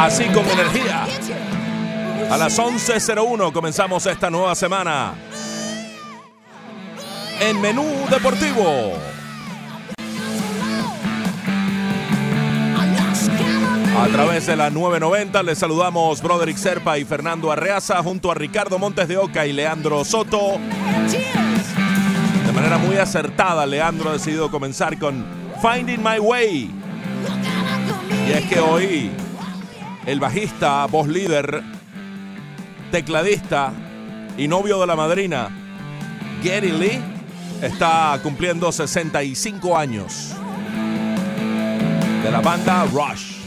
Así con energía. A las 11.01 comenzamos esta nueva semana. En Menú Deportivo. A través de la 990 les saludamos Broderick Serpa y Fernando Arreaza junto a Ricardo Montes de Oca y Leandro Soto. De manera muy acertada, Leandro ha decidido comenzar con Finding My Way. Y es que hoy el bajista, voz líder, tecladista y novio de la madrina, Gary Lee, está cumpliendo 65 años. De la banda Rush.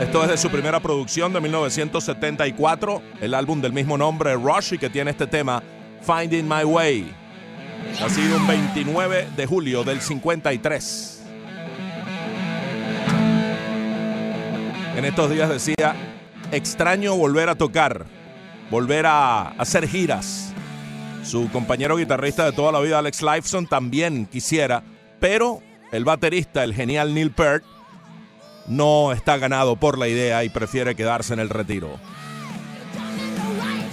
Esto es de su primera producción de 1974, el álbum del mismo nombre, Rush, y que tiene este tema, Finding My Way. Ha sido un 29 de julio del 53. En estos días decía, extraño volver a tocar, volver a hacer giras. Su compañero guitarrista de toda la vida, Alex Lifeson, también quisiera, pero el baterista, el genial Neil Peart, no está ganado por la idea y prefiere quedarse en el retiro.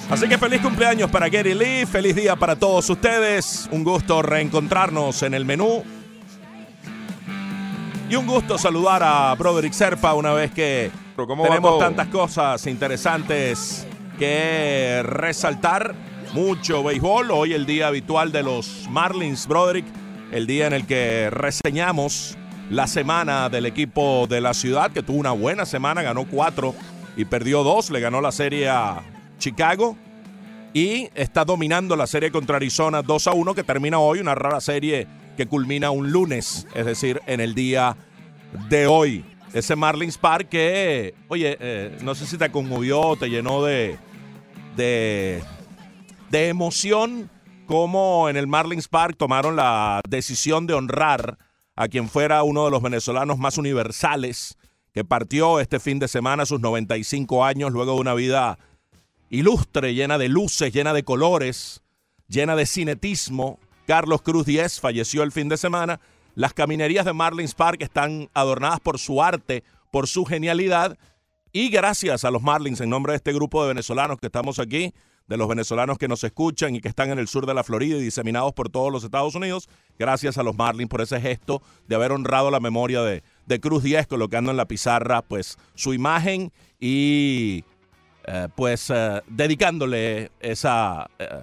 Así que feliz cumpleaños para Gary Lee, feliz día para todos ustedes, un gusto reencontrarnos en el menú y un gusto saludar a Broderick Serpa una vez que tenemos tantas cosas interesantes que resaltar. Mucho béisbol. Hoy el día habitual de los Marlins, Broderick. El día en el que reseñamos la semana del equipo de la ciudad, que tuvo una buena semana, ganó cuatro y perdió dos. Le ganó la serie a Chicago. Y está dominando la serie contra Arizona 2 a 1, que termina hoy, una rara serie que culmina un lunes, es decir, en el día de hoy. Ese Marlins Park que, oye, eh, no sé si te conmovió, te llenó de, de, de emoción, como en el Marlins Park tomaron la decisión de honrar a quien fuera uno de los venezolanos más universales, que partió este fin de semana sus 95 años, luego de una vida ilustre, llena de luces, llena de colores, llena de cinetismo, Carlos Cruz Díez falleció el fin de semana. Las caminerías de Marlins Park están adornadas por su arte, por su genialidad. Y gracias a los Marlins, en nombre de este grupo de venezolanos que estamos aquí, de los venezolanos que nos escuchan y que están en el sur de la Florida y diseminados por todos los Estados Unidos, gracias a los Marlins por ese gesto de haber honrado la memoria de, Cruz Díez, colocando en la pizarra pues su imagen y eh, pues eh, dedicándole esa... Eh,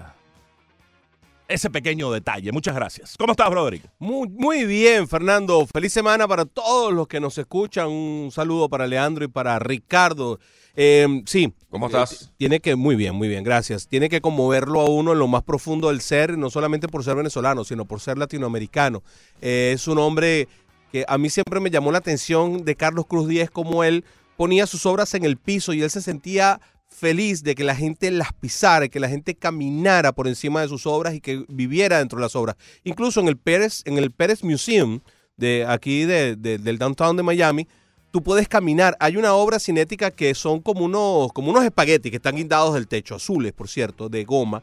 ese pequeño detalle. Muchas gracias. ¿Cómo estás, Broderick? Muy, muy bien, Fernando. Feliz semana para todos los que nos escuchan. Un saludo para Leandro y para Ricardo. Eh, sí. ¿Cómo estás? Eh, tiene que, muy bien, muy bien, gracias. Tiene que conmoverlo a uno en lo más profundo del ser, no solamente por ser venezolano, sino por ser latinoamericano. Eh, es un hombre que a mí siempre me llamó la atención de Carlos Cruz Díez, como él ponía sus obras en el piso y él se sentía feliz de que la gente las pisara, que la gente caminara por encima de sus obras y que viviera dentro de las obras. Incluso en el Pérez, en el Pérez Museum de aquí de, del downtown de Miami, tú puedes caminar. Hay una obra cinética que son como unos, como unos espaguetis que están guindados del techo, azules, por cierto, de goma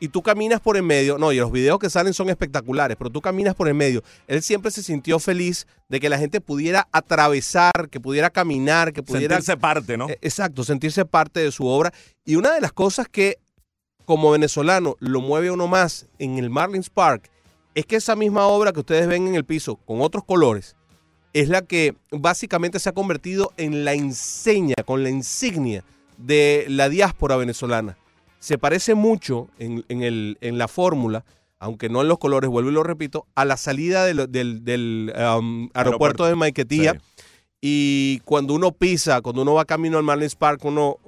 y tú caminas por en medio, no, y los videos que salen son espectaculares, pero tú caminas por en medio. Él siempre se sintió feliz de que la gente pudiera atravesar, que pudiera caminar, que pudiera... Sentirse parte, ¿no? Eh, exacto, sentirse parte de su obra. Y una de las cosas que como venezolano lo mueve uno más en el Marlins Park es que esa misma obra que ustedes ven en el piso con otros colores es la que básicamente se ha convertido en la enseña, con la insignia de la diáspora venezolana se parece mucho en, el, en la fórmula, aunque no en los colores, vuelvo y lo repito, a la salida del, um, aeropuerto, de Maiquetía. Y cuando uno pisa, cuando uno va camino al Marlins Park, uno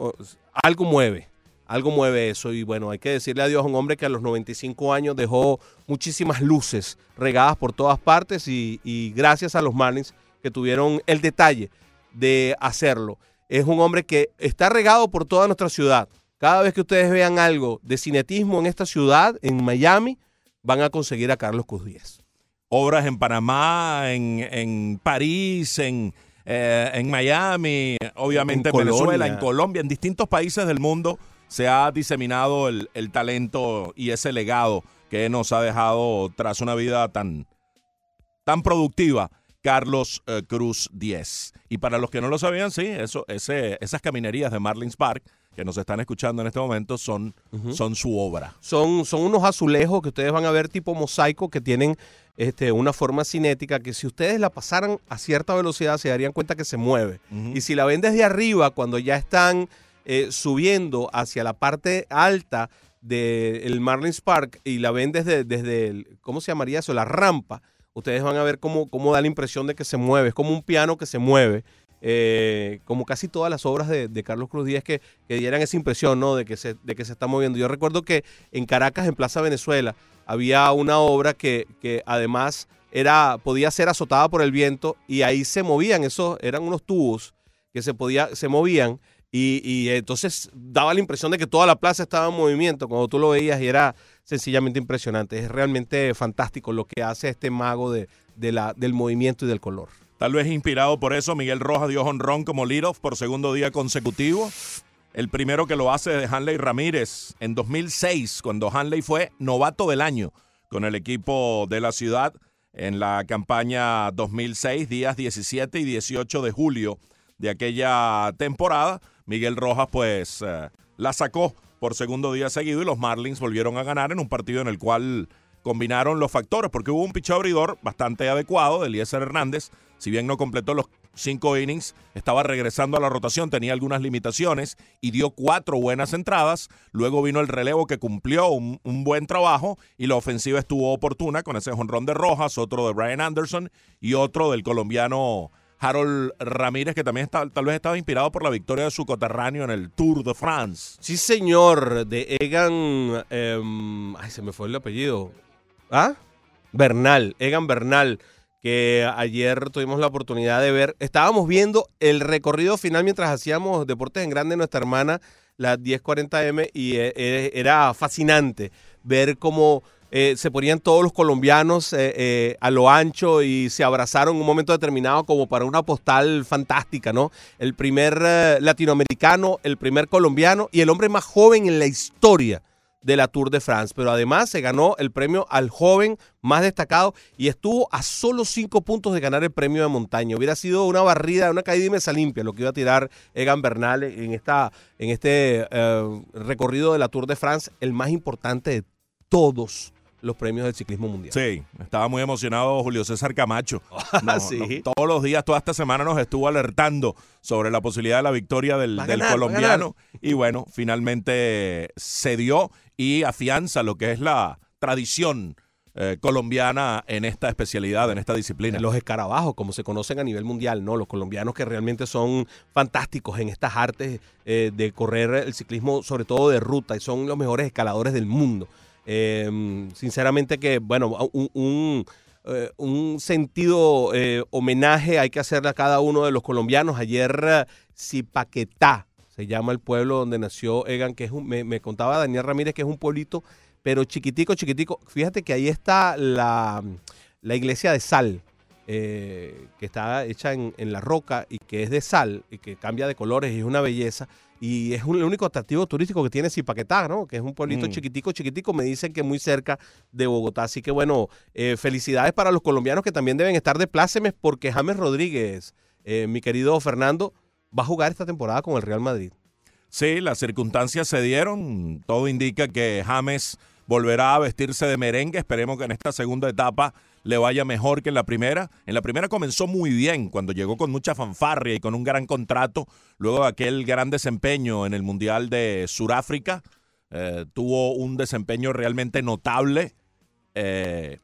algo mueve, algo mueve eso. Y bueno, hay que decirle adiós a un hombre que a los 95 años dejó muchísimas luces regadas por todas partes y, y gracias a los Marlins que tuvieron el detalle de hacerlo. Es un hombre que está regado por toda nuestra ciudad. Cada vez que ustedes vean algo de cinetismo en esta ciudad, en Miami, van a conseguir a Carlos Cruz Díez. Obras en Panamá, en, París, en, eh, en Miami, obviamente en, Venezuela, en Colombia, en distintos países del mundo se ha diseminado el, el, talento y ese legado que nos ha dejado tras una vida tan, tan productiva Carlos eh, Cruz 10. Y para los que no lo sabían, sí, eso, ese, esas caminerías de Marlins Park que nos están escuchando en este momento son, son su obra. Son, son unos azulejos que ustedes van a ver tipo mosaico que tienen este, una forma cinética que si ustedes la pasaran a cierta velocidad se darían cuenta que se mueve. Y si la ven desde arriba, cuando ya están eh, subiendo hacia la parte alta del Marlins Park y la ven desde, desde el, ¿cómo se llamaría eso? La rampa, ustedes van a ver cómo, cómo da la impresión de que se mueve. Es como un piano que se mueve. Eh, como casi todas las obras de, Carlos Cruz Díaz que, dieran esa impresión ¿no? de, que se, de que se está moviendo. Yo recuerdo que en Caracas, en Plaza Venezuela, había una obra que, que además era, podía ser azotada por el viento y ahí se movían, esos eran unos tubos que se, podía, se movían y, y, entonces daba la impresión de que toda la plaza estaba en movimiento cuando tú lo veías y era sencillamente impresionante. Es realmente fantástico lo que hace este mago de, de la, del movimiento y del color. Tal vez inspirado por eso, Miguel Rojas dio honrón como leadoff por segundo día consecutivo. El primero que lo hace de Hanley Ramírez en 2006, cuando Hanley fue novato del año con el equipo de la ciudad en la campaña 2006, días 17 y 18 de julio de aquella temporada. Miguel Rojas pues eh, la sacó por segundo día seguido y los Marlins volvieron a ganar en un partido en el cual combinaron los factores, porque hubo un picho abridor bastante adecuado de Eliezer Hernández, si bien no completó los cinco innings, estaba regresando a la rotación, tenía algunas limitaciones y dio cuatro buenas entradas. Luego vino el relevo que cumplió un, buen trabajo y la ofensiva estuvo oportuna con ese jonrón de Rojas, otro de Brian Anderson y otro del colombiano Harold Ramírez, que también tal vez estaba inspirado por la victoria de su coterráneo en el Tour de France. Sí, señor, de Egan. Em, ay, se me fue el apellido. ¿Ah? Bernal, Egan Bernal, que ayer tuvimos la oportunidad de ver. Estábamos viendo el recorrido final mientras hacíamos Deportes en Grande, nuestra hermana, la 1040M, y eh, eh, era fascinante ver cómo eh, se ponían todos los colombianos a lo ancho y se abrazaron en un momento determinado como para una postal fantástica, ¿no? El primer latinoamericano, el primer colombiano y el hombre más joven en la historia de la Tour de France, pero además se ganó el premio al joven más destacado y estuvo a solo cinco puntos de ganar el premio de montaña. Hubiera sido una barrida, una caída y mesa limpia lo que iba a tirar Egan Bernal en, esta, en este eh, recorrido de la Tour de France, el más importante de todos los premios del ciclismo mundial. Sí, estaba muy emocionado Julio César Camacho. todos los días, toda esta semana nos estuvo alertando sobre la posibilidad de la victoria del, colombiano. Y bueno, finalmente se dio y afianza lo que es la tradición eh, colombiana en esta especialidad, en esta disciplina. Los escarabajos, como se conocen a nivel mundial, ¿no? Los colombianos que realmente son fantásticos en estas artes eh, de correr el ciclismo, sobre todo de ruta, y son los mejores escaladores del mundo. Em, sinceramente que, bueno, un, un, eh, sentido homenaje hay que hacerle a cada uno de los colombianos. Ayer, Zipaquetá, se llama el pueblo donde nació Egan, que es un, me, contaba Daniel Ramírez que es un pueblito, pero chiquitico, chiquitico. Fíjate que ahí está la, iglesia de sal, eh, que está hecha en, la roca y que es de sal y que cambia de colores y es una belleza. Y es un, el único atractivo turístico que tiene Zipaquetá, ¿no? Que es un pueblito mm. chiquitico, chiquitico. Me dicen que muy cerca de Bogotá. Así que bueno, eh, felicidades para los colombianos que también deben estar de plácemes porque James Rodríguez, eh, mi querido Fernando, va a jugar esta temporada con el Real Madrid. Sí, las circunstancias se dieron. Todo indica que James volverá a vestirse de merengue. Esperemos que en esta segunda etapa le vaya mejor que en la primera. En la primera comenzó muy bien, cuando llegó con mucha fanfarria y con un gran contrato. Luego de aquel gran desempeño en el Mundial de Sudáfrica, eh, tuvo un desempeño realmente notable. Eh,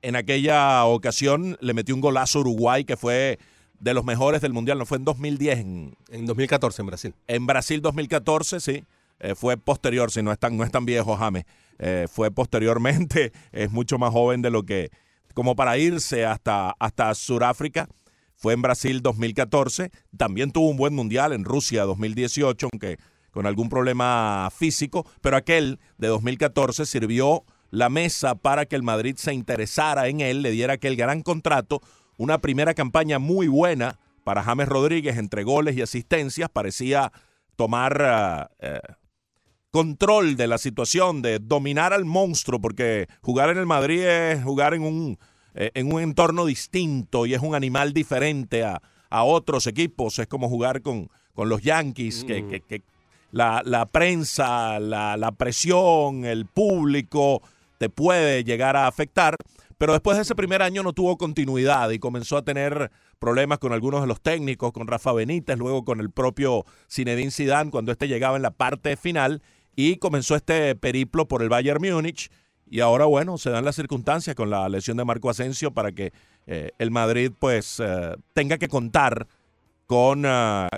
en aquella ocasión le metió un golazo a Uruguay que fue de los mejores del Mundial, no fue en 2010. En, en 2014 en Brasil. En Brasil 2014, sí. Eh, fue posterior, si no es tan, no es tan viejo James. Eh, fue posteriormente, es mucho más joven de lo que, como para irse hasta, hasta Sudáfrica. Fue en Brasil 2014. También tuvo un buen mundial en Rusia 2018, aunque con algún problema físico. Pero aquel de 2014 sirvió la mesa para que el Madrid se interesara en él, le diera aquel gran contrato una primera campaña muy buena para James Rodríguez entre goles y asistencias. Parecía tomar eh, eh, control de la situación, de dominar al monstruo, porque jugar en el Madrid es jugar en un, eh, en un entorno distinto y es un animal diferente a, otros equipos. Es como jugar con, con los Yankees, que, mm. la, prensa, la, la presión, el público te puede llegar a afectar. Pero después de ese primer año no tuvo continuidad y comenzó a tener problemas con algunos de los técnicos, con Rafa Benítez, luego con el propio Zinedine Zidane cuando este llegaba en la parte final y comenzó este periplo por el Bayern Múnich y ahora bueno, se dan las circunstancias con la lesión de Marco Asensio para que eh, el Madrid pues eh, tenga que contar con ah,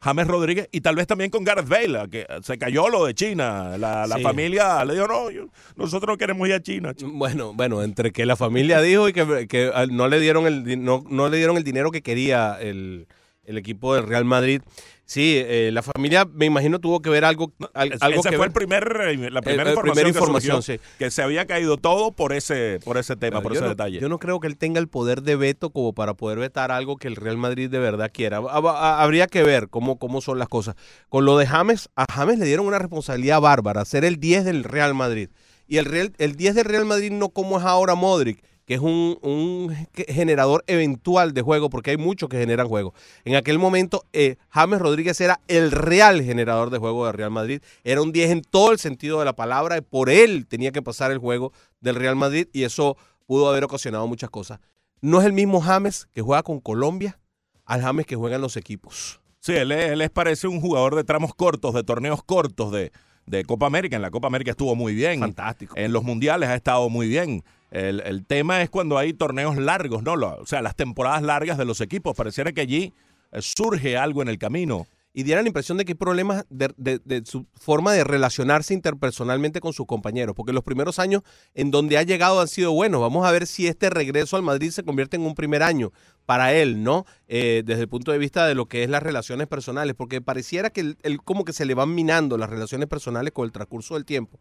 James Rodríguez y tal vez también con Gareth Bale, que se cayó lo de China. La, familia le dijo, no, nosotros no queremos ir a China. Bueno, bueno, entre que la familia dijo y que, no, le dieron el, no, no le dieron el dinero que quería el, el equipo del Real Madrid. Sí, eh, la familia, me imagino, tuvo que ver algo. algo ese fue el primer, eh, la primera información, que, se había caído todo por ese, por ese tema, por ese detalle. Yo no creo que él tenga el poder de veto como para poder vetar algo que el Real Madrid de verdad quiera. Habría que ver cómo, cómo son las cosas. Con lo de James, a James le dieron una responsabilidad bárbara, ser el 10 del Real Madrid. Y el, Real, el 10 del Real Madrid no como es ahora Modric que es un, generador eventual de juego, porque hay muchos que generan juego. En aquel momento, eh, James Rodríguez era el real generador de juego de Real Madrid. Era un 10 en todo el sentido de la palabra, y por él tenía que pasar el juego del Real Madrid, y eso pudo haber ocasionado muchas cosas. No es el mismo James que juega con Colombia al James que juega en los equipos. Sí, él, él es, parece un jugador de tramos cortos, de torneos cortos de, de Copa América. En la Copa América estuvo muy bien. Fantástico. En los mundiales ha estado muy bien. El, tema es cuando hay torneos largos, ¿no? O sea, las temporadas largas de los equipos. Pareciera que allí eh, surge algo en el camino. Y diera la impresión de que hay problemas de, su forma de relacionarse interpersonalmente con sus compañeros, porque los primeros años en donde ha llegado han sido buenos. Vamos a ver si este regreso al Madrid se convierte en un primer año para él, ¿no? Eh, desde el punto de vista de lo que es las relaciones personales, porque pareciera que él como que se le van minando las relaciones personales con el transcurso del tiempo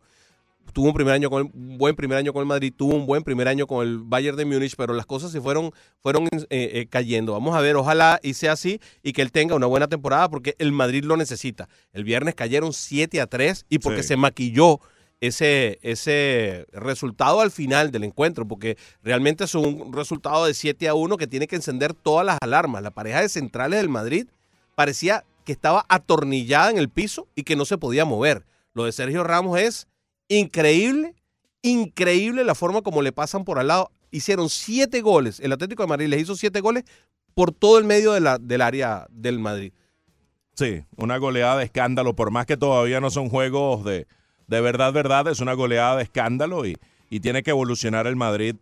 tuvo un primer año con un buen primer año con el Madrid, tuvo un buen primer año con el Bayern de Múnich, pero las cosas se fueron, fueron eh, eh, cayendo. Vamos a ver, ojalá y sea así y que él tenga una buena temporada porque el Madrid lo necesita. El viernes cayeron 7 a 3 y porque se maquilló ese, ese resultado al final del encuentro, porque realmente es un resultado de 7 a 1 que tiene que encender todas las alarmas. La pareja de centrales del Madrid parecía que estaba atornillada en el piso y que no se podía mover. Lo de Sergio Ramos es Increíble, increíble la forma como le pasan por al lado. Hicieron siete goles. El Atlético de Madrid les hizo siete goles por todo el medio del área del Madrid. Sí, una goleada de escándalo, por más que todavía no son juegos de, de verdad, verdad, es una goleada de escándalo y, y tiene que evolucionar el Madrid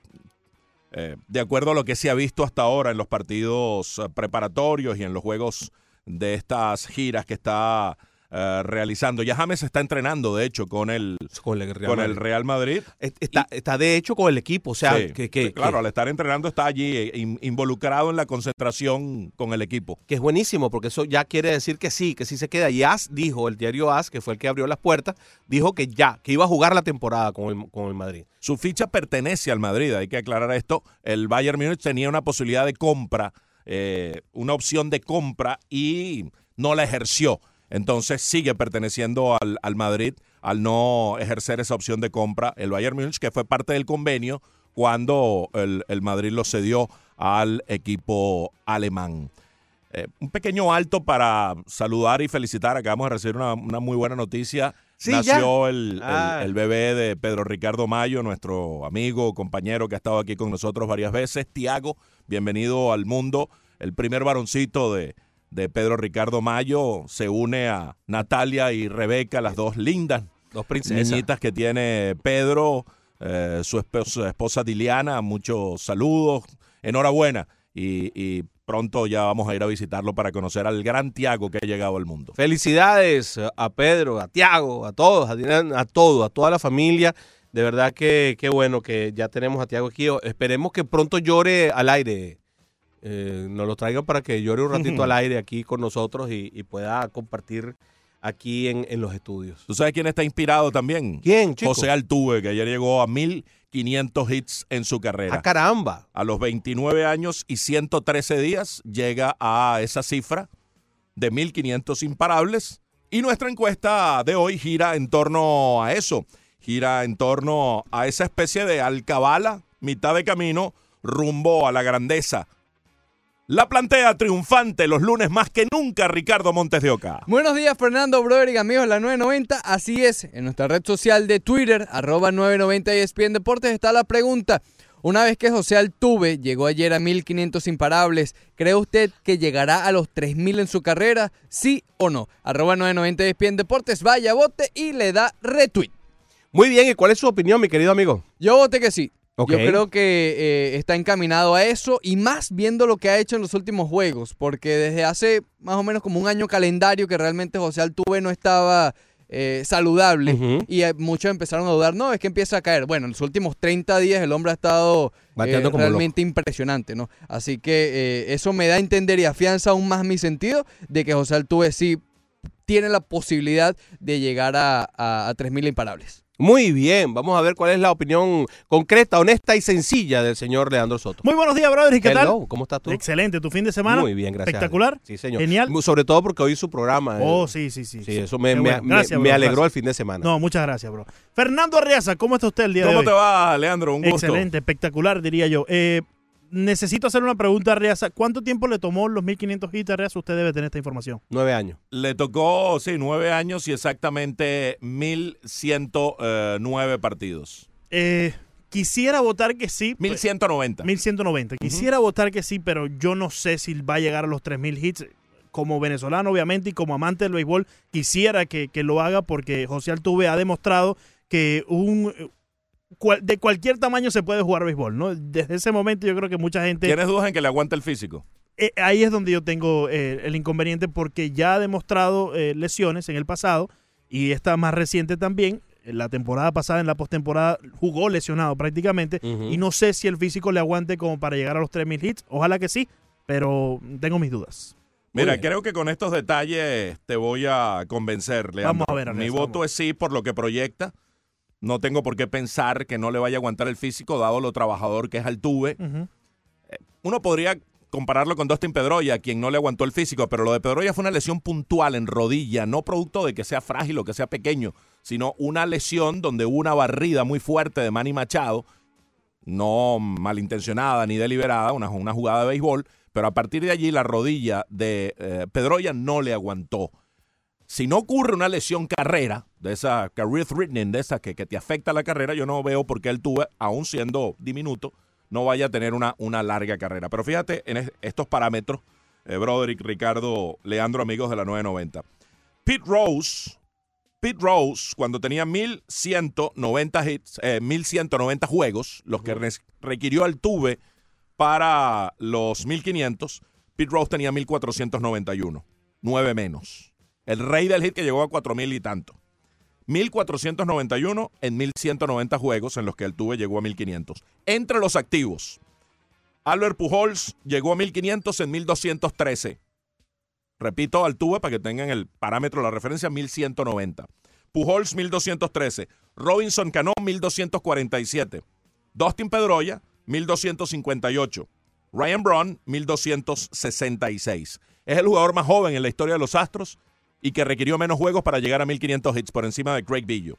eh, de acuerdo a lo que se ha visto hasta ahora en los partidos eh, preparatorios y en los juegos de estas giras que está eh, realizando. Ya James está entrenando, de hecho, con el, con el, Real, Madrid. Está, está de hecho con el equipo, o sea, que, claro, al estar entrenando está allí eh, involucrado en la concentración con el equipo. Que es buenísimo, porque eso ya quiere decir que sí, que sí se queda. Y As dijo, el diario As, que fue el que abrió las puertas, dijo que ya, que iba a jugar la temporada con el, con el Madrid. Su ficha pertenece al Madrid, hay que aclarar esto. El Bayern Múnich tenía una posibilidad de compra, eh, una opción de compra y no la ejerció. Entonces sigue perteneciendo al, Madrid al no ejercer esa opción de compra el Bayern Múnich, que fue parte del convenio cuando el, Madrid lo cedió al equipo alemán. Eh, un pequeño alto para saludar y felicitar. Acabamos de recibir una, muy buena noticia. Nació el, ah. el, bebé de Pedro Ricardo Mayo, nuestro amigo, compañero que ha estado aquí con nosotros varias veces. Tiago, bienvenido al mundo. El primer varoncito de, de Pedro Ricardo Mayo se une a Natalia y Rebeca, las dos lindas dos princesas. niñitas que tiene Pedro, eh, su, esposa, Diliana. Muchos saludos, enhorabuena. Y, pronto ya vamos a ir a visitarlo para conocer al gran Tiago que ha llegado al mundo. Felicidades a Pedro, a Tiago, a todos, a, a todos, a toda la familia. De verdad que qué bueno que ya tenemos a Tiago aquí. Esperemos que pronto llore al aire, eh, nos lo traigan para que llore un ratito al aire aquí con nosotros y, pueda compartir aquí en, los estudios. ¿Tú sabes quién está inspirado también? ¿Quién, José Altuve, que ayer llegó a 1500 hits en su carrera. ¡A caramba! A los 29 años y 113 días llega a esa cifra de 1500 imparables. Y nuestra encuesta de hoy gira en torno a eso. Gira en torno a esa especie de alcabala mitad de camino rumbo a la grandeza. La plantea triunfante los lunes más que nunca Ricardo Montes de Oca. Buenos días Fernando Broderick, amigos de la 990. Así es, en nuestra red social de Twitter, arroba 990 ESPN Deportes, está la pregunta. Una vez que José Altuve llegó ayer a 1500 imparables, ¿cree usted que llegará a los 3000 en su carrera? ¿Sí o no? Arroba 990 ESPN Deportes, vaya, vote y le da retweet. Muy bien, ¿y cuál es su opinión, mi querido amigo? Yo voté que sí. Yo creo que eh, está encaminado a eso y más viendo lo que ha hecho en los últimos juegos, porque desde hace más o menos como un año calendario que realmente José Altuve no estaba eh, saludable y eh, muchos empezaron a dudar, no, es que empieza a caer. Bueno, en los últimos 30 días el hombre ha estado eh, como realmente impresionante, ¿no? Así que eso me da a entender y afianza aún más mi sentido de que José Altuve sí tiene la posibilidad de llegar a, a, a 3.000 imparables. Muy bien, vamos a ver cuál es la opinión concreta, honesta y sencilla del señor Leandro Soto. Muy buenos días, brother. ¿Y qué tal? ¿cómo estás tú? Excelente. ¿Tu fin de semana? Muy bien, gracias. Espectacular. Sí, señor. Genial. Sobre todo porque hoy su programa. eh, Oh, sí, sí, sí. sí, eso me, Qué me- bueno. me- Gracias, me bro, alegró gracias. el fin de semana. No, muchas gracias, bro. Fernando Arriaza, ¿cómo está usted el día de ¿Cómo hoy? te va, Leandro? Un gusto. Excelente, espectacular, diría yo. Eh, necesito hacer una pregunta a Arriaza. ¿Cuánto tiempo le tomó los 1500 hits a Arriaza? Usted debe tener esta información. Nueve años. Le tocó, sí, nueve años y exactamente 1109 partidos. Eh, quisiera votar que sí. pues, 1190. 1190. Quisiera votar que sí, pero yo no sé si va a llegar a los 3000 hits. Como venezolano, obviamente, y como amante del béisbol, quisiera que, que lo haga porque José Altuve ha demostrado que un cual- de cualquier tamaño se puede jugar béisbol, ¿no? Desde ese momento yo creo que mucha gente ¿Tienes dudas en que le aguante el físico? eh, ahí es donde yo tengo eh, el inconveniente porque ya ha demostrado eh, lesiones en el pasado y esta más reciente también. La temporada pasada, en la postemporada, jugó lesionado prácticamente y no sé si el físico le aguante como para llegar a los 3000 hits. Ojalá que sí, pero tengo mis dudas. Mira, creo que con estos detalles te voy a convencer, Leandro. Vamos a ver, Mi voto es sí por lo que proyecta. No tengo por qué pensar que no le vaya a aguantar el físico, dado lo trabajador que es Altuve. Ujú. Uno podría compararlo con Dustin Pedroya, quien no le aguantó el físico, pero lo de Pedroya fue una lesión puntual en rodilla, no producto de que sea frágil o que sea pequeño, sino una lesión donde hubo una barrida muy fuerte de Manny Machado, no malintencionada ni deliberada, una, una jugada de béisbol, pero a partir de allí la rodilla de eh, Pedroya no le aguantó. Si no ocurre una lesión carrera, de esa career threatening, de esa que, que te afecta la carrera, yo no veo por qué él tuve, aún siendo diminuto, no vaya a tener una, una larga carrera. Pero fíjate en es- estos parámetros, eh, Broderick, Ricardo, Leandro, amigos de la 990. Pete Rose, Pete Rose, cuando tenía 1190 hits, eh, 1190 juegos, los que requirió Altuve para los 1500, Pete Rose tenía 1491, nueve menos. El rey del hit que llegó a 4000 y tanto. 1491 en 1190 juegos en los que Altuve llegó a 1500. Entre los activos, Albert Pujols llegó a 1500 en 1213. Repito, Altuve para que tengan el parámetro, la referencia, 1190. Pujols 1213. Robinson Cano 1247. Dustin Pedroya 1258. Ryan Braun 1266. Es el jugador más joven en la historia de los Astros y que requirió menos juegos para llegar a 1500 hits por encima de Craig Billo.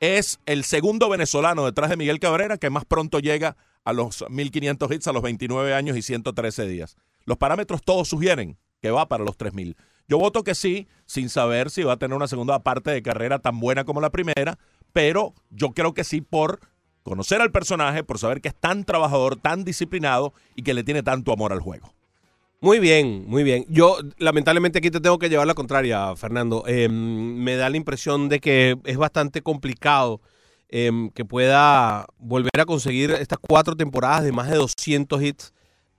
Es el segundo venezolano detrás de Miguel Cabrera que más pronto llega a los 1500 hits a los 29 años y 113 días. Los parámetros todos sugieren que va para los 3000. Yo voto que sí, sin saber si va a tener una segunda parte de carrera tan buena como la primera, pero yo creo que sí por conocer al personaje, por saber que es tan trabajador, tan disciplinado y que le tiene tanto amor al juego. Muy bien, muy bien. Yo lamentablemente aquí te tengo que llevar la contraria, Fernando. Eh, me da la impresión de que es bastante complicado eh, que pueda volver a conseguir estas cuatro temporadas de más de 200 hits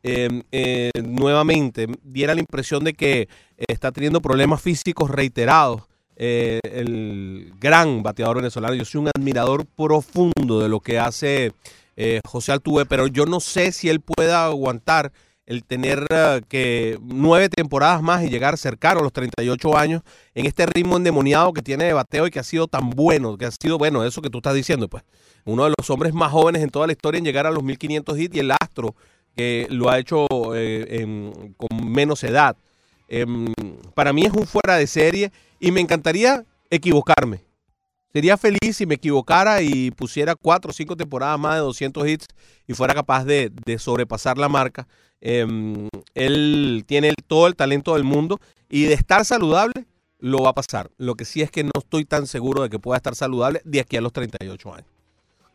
eh, eh, nuevamente. Diera la impresión de que está teniendo problemas físicos reiterados. eh, el gran bateador venezolano. Yo soy un admirador profundo de lo que hace eh, José Altuve, pero yo no sé si él pueda aguantar el tener eh, que nueve temporadas más y llegar cercano a los 38 años en este ritmo endemoniado que tiene de bateo y que ha sido tan bueno, que ha sido bueno, eso que tú estás diciendo, pues uno de los hombres más jóvenes en toda la historia en llegar a los 1500 hits y el astro que lo ha hecho eh, con menos edad. Em, para mí es un fuera de serie y me encantaría equivocarme. Sería feliz si me equivocara y pusiera cuatro o cinco temporadas más de 200 hits y fuera capaz de, de sobrepasar la marca. Em, él tiene todo el talento del mundo y de estar saludable lo va a pasar. Lo que sí es que no estoy tan seguro de que pueda estar saludable de aquí a los 38 años.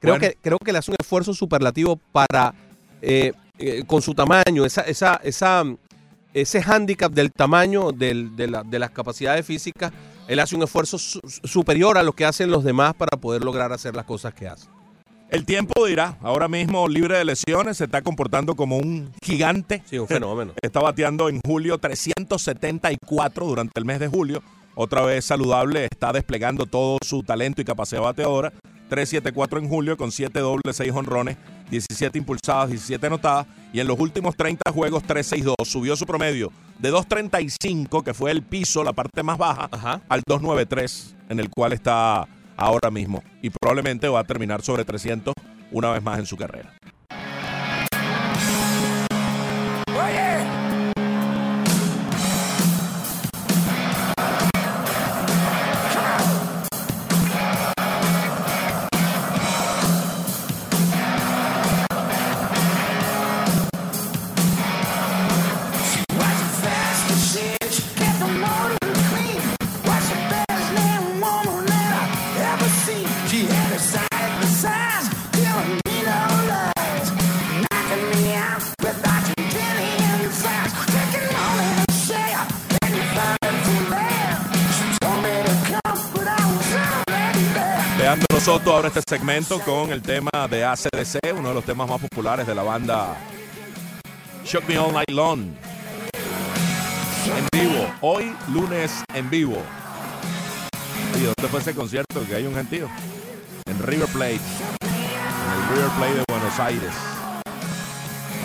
Creo, Bueno. que, creo que le hace un esfuerzo superlativo para, eh, eh, con su tamaño, esa, esa, esa, ese hándicap del tamaño del- de, la- de las capacidades físicas, él hace un esfuerzo su- superior a lo que hacen los demás para poder lograr hacer las cosas que hace. El tiempo dirá, ahora mismo libre de lesiones, se está comportando como un gigante. Sí, un fenómeno. Está bateando en julio 374 durante el mes de julio. Otra vez saludable, está desplegando todo su talento y capacidad bateadora. 374 en julio con 7 dobles, 6 honrones, 17 impulsadas, 17 anotadas. Y en los últimos 30 juegos, 362. Subió su promedio de 235, que fue el piso, la parte más baja, Ajá. al 293, en el cual está ahora mismo. Y probablemente va a terminar sobre 300 una vez más en su carrera. Soto abre este segmento con el tema de ACDC, uno de los temas más populares de la banda Shock Me All Night Long. En vivo, hoy lunes en vivo. ¿Y dónde fue ese concierto? Que hay un gentío. En River Plate. En el River Plate de Buenos Aires.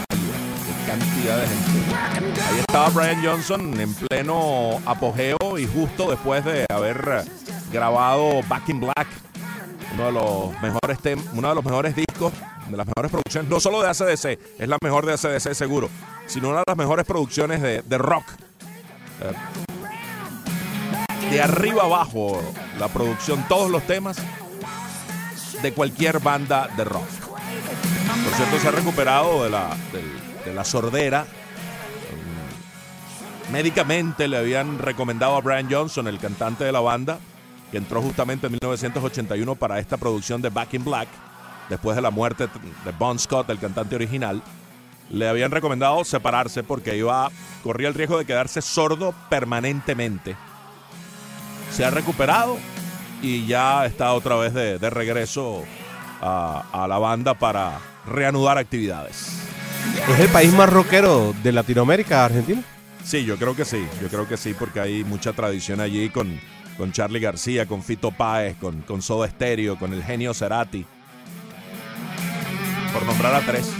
Qué cantidad de gente. Ahí estaba Brian Johnson en pleno apogeo y justo después de haber grabado Back in Black, uno de los mejores tem- uno de los mejores discos, de las mejores producciones, no solo de ACDC, es la mejor de ACDC seguro, sino una de las mejores producciones de, de rock. Eh, De arriba abajo, la producción, todos los temas de cualquier banda de rock. Por cierto, se ha recuperado de la, de la sordera. Mm, Médicamente le habían recomendado a Brian Johnson, el cantante de la banda, que entró justamente en 1981 para esta producción de Back in Black, después de la muerte de Bon Scott, el cantante original. Le habían recomendado separarse porque iba, corría el riesgo de quedarse sordo permanentemente. Se ha recuperado y ya está otra vez de, de regreso a, a la banda para reanudar actividades. ¿Es el país más rockero de Latinoamérica, Argentina? Sí, yo creo que sí, yo creo que sí, porque hay mucha tradición allí con, con Charlie García, con Fito Páez, con, con Soda Stereo, con el genio Cerati. Por nombrar a tres.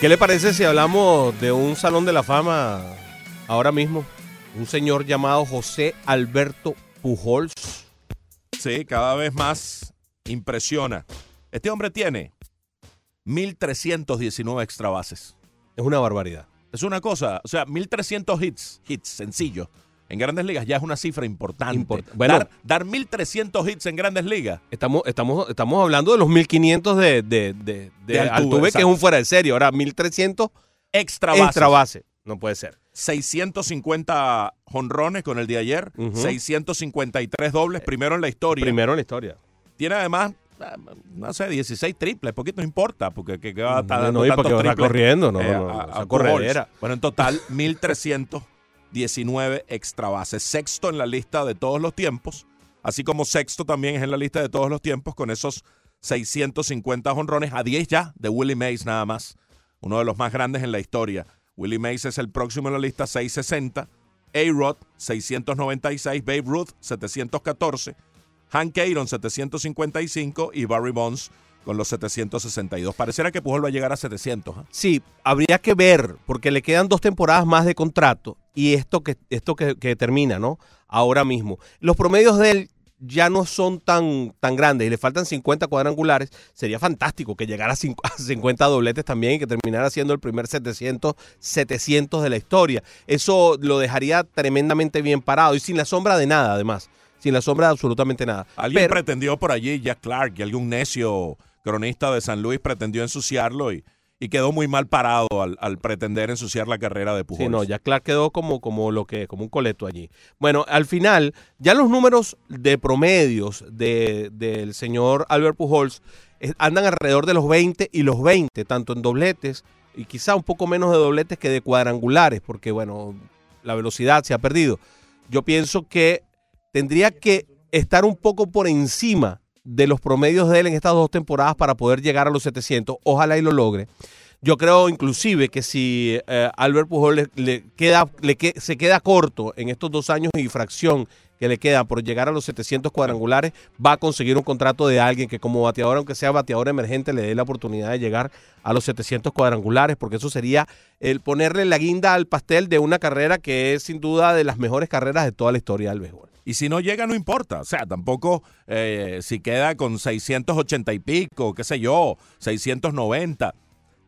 ¿Qué le parece si hablamos de un salón de la fama ahora mismo? Un señor llamado José Alberto Pujols. Sí, cada vez más impresiona. Este hombre tiene 1.319 extra bases. Es una barbaridad. Es una cosa, o sea, 1.300 hits, hits sencillos. En grandes ligas ya es una cifra importante. Import- bueno. dar, dar 1.300 hits en grandes ligas. Estamos, estamos, estamos hablando de los 1500 de, de, de, de De Altuve, Altuve, que es un fuera de serie. Ahora 1300 Extra bases. extra base. No puede ser. 650 jonrones con el de ayer, Ujú. 653 dobles, primero en la historia. Primero en la historia. Tiene además, no sé, 16 triples, poquito no importa, porque que, que va a estar No, dando no, y tantos porque va triples, corriendo, no, eh, no, no, a- a corredera. Bueno, en total, 1.319 extra bases. Sexto en la lista de todos los tiempos, así como sexto también es en la lista de todos los tiempos con esos 650 jonrones, a 10 ya de Willie Mays nada más, uno de los más grandes en la historia. Willie Mays es el próximo en la lista, 660. A-Rod, 696. Babe Ruth, 714. Hank Aaron, 755. Y Barry Bonds con los 762. Pareciera que Pujol va a llegar a 700. ¿ah? Sí, habría que ver, porque le quedan dos temporadas más de contrato y esto que, esto que, que termina, ¿no? Ahora mismo. Los promedios de él ya no son tan, tan grandes y le faltan 50 cuadrangulares, sería fantástico que llegara a 50 dobletes también y que terminara siendo el primer 700, 700 de la historia. Eso lo dejaría tremendamente bien parado y sin la sombra de nada, además. Sin la sombra de absolutamente nada. Alguien pretendió por allí, Jack Clark, y algún necio cronista de San Luis pretendió ensuciarlo y y quedó muy mal parado al, pretender ensuciar la carrera de Pujols. Sí, no, ya Clark quedó como, como lo que, como un coleto allí. Bueno, al final, ya los números de promedios del señor Albert Pujols eh, andan alrededor de los 20 y los 20, tanto en dobletes y quizá un poco menos de dobletes que de cuadrangulares, porque bueno, la velocidad se ha perdido. Yo pienso que tendría que estar un poco por encima de los promedios de él en estas dos temporadas para poder llegar a los 700. Ojalá y lo logre. Yo creo inclusive que si eh, Albert Pujol le, queda, le se queda corto en estos dos años y fracción que le queda por llegar a los 700 cuadrangulares, va a conseguir un contrato de alguien que como bateador, aunque sea bateador emergente, le dé la oportunidad de llegar a los 700 cuadrangulares, porque eso sería el ponerle la guinda al pastel de una carrera que es sin duda de las mejores carreras de toda la historia del béisbol. Y si no llega, no importa. O sea, tampoco eh, si queda con 680 y pico, qué sé yo, 690.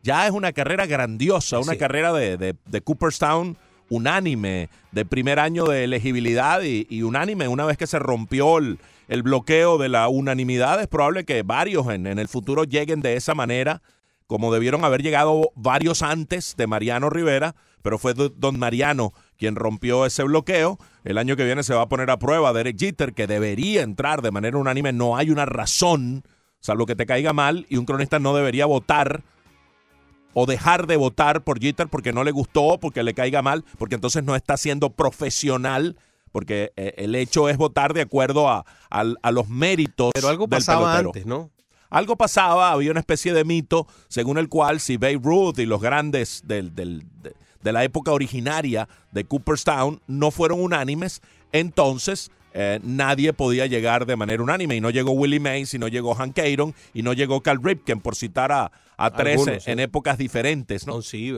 Ya es una carrera grandiosa, una carrera de, de, Cooperstown unánime, de primer año de elegibilidad y, unánime. Una vez que se rompió el, bloqueo de la unanimidad, es probable que varios en, en el futuro lleguen de esa manera, como debieron haber llegado varios antes de Mariano Rivera, pero fue don Mariano quien rompió ese bloqueo. El año que viene se va a poner a prueba Derek Jeter, que debería entrar de manera unánime. No hay una razón, salvo que te caiga mal, y un cronista no debería votar o dejar de votar por Jeter porque no le gustó, porque le caiga mal, porque entonces no está siendo profesional, porque eh, el hecho es votar de acuerdo a, los méritos. Pero algo pasaba antes, ¿no? Algo pasaba, había una especie de mito según el cual si Babe Ruth y los grandes del, del, de la época originaria de Cooperstown no fueron unánimes, entonces eh, nadie podía llegar de manera unánime. Y no llegó Willie Mays, y no llegó Hank Aaron, y no llegó Cal Ripken, por citar a, a 13 en épocas diferentes. ¿no? sí,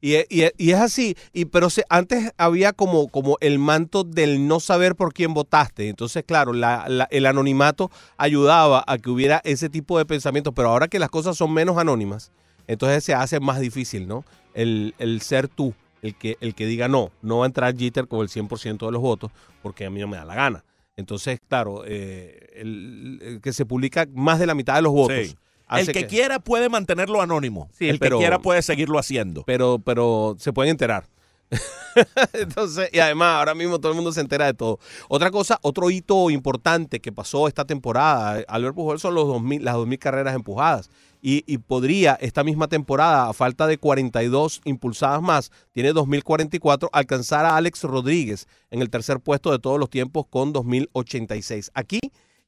y, y, es así, y, pero se, antes había como, como el manto del no saber por quién votaste. Entonces, claro, la, el anonimato ayudaba a que hubiera ese tipo de pensamiento, pero ahora que las cosas son menos anónimas, entonces se hace más difícil, ¿no? El, ser tú, el que, el que diga no, no va a entrar Jeter con el 100% de los votos porque a mí no me da la gana. Entonces, claro, eh, el, que se publica más de la mitad de los votos. El que, quiera puede mantenerlo anónimo. Sí, el que quiera puede seguirlo haciendo. Pero, pero se pueden enterar. Entonces, y además ahora mismo todo el mundo se entera de todo. Otra cosa, otro hito importante que pasó esta temporada, Albert Pujol son los 2000, las 2.000 carreras empujadas. Y, podría esta misma temporada, a falta de 42 impulsadas más, tiene 2044, alcanzar a Alex Rodríguez en el tercer puesto de todos los tiempos con 2086. Aquí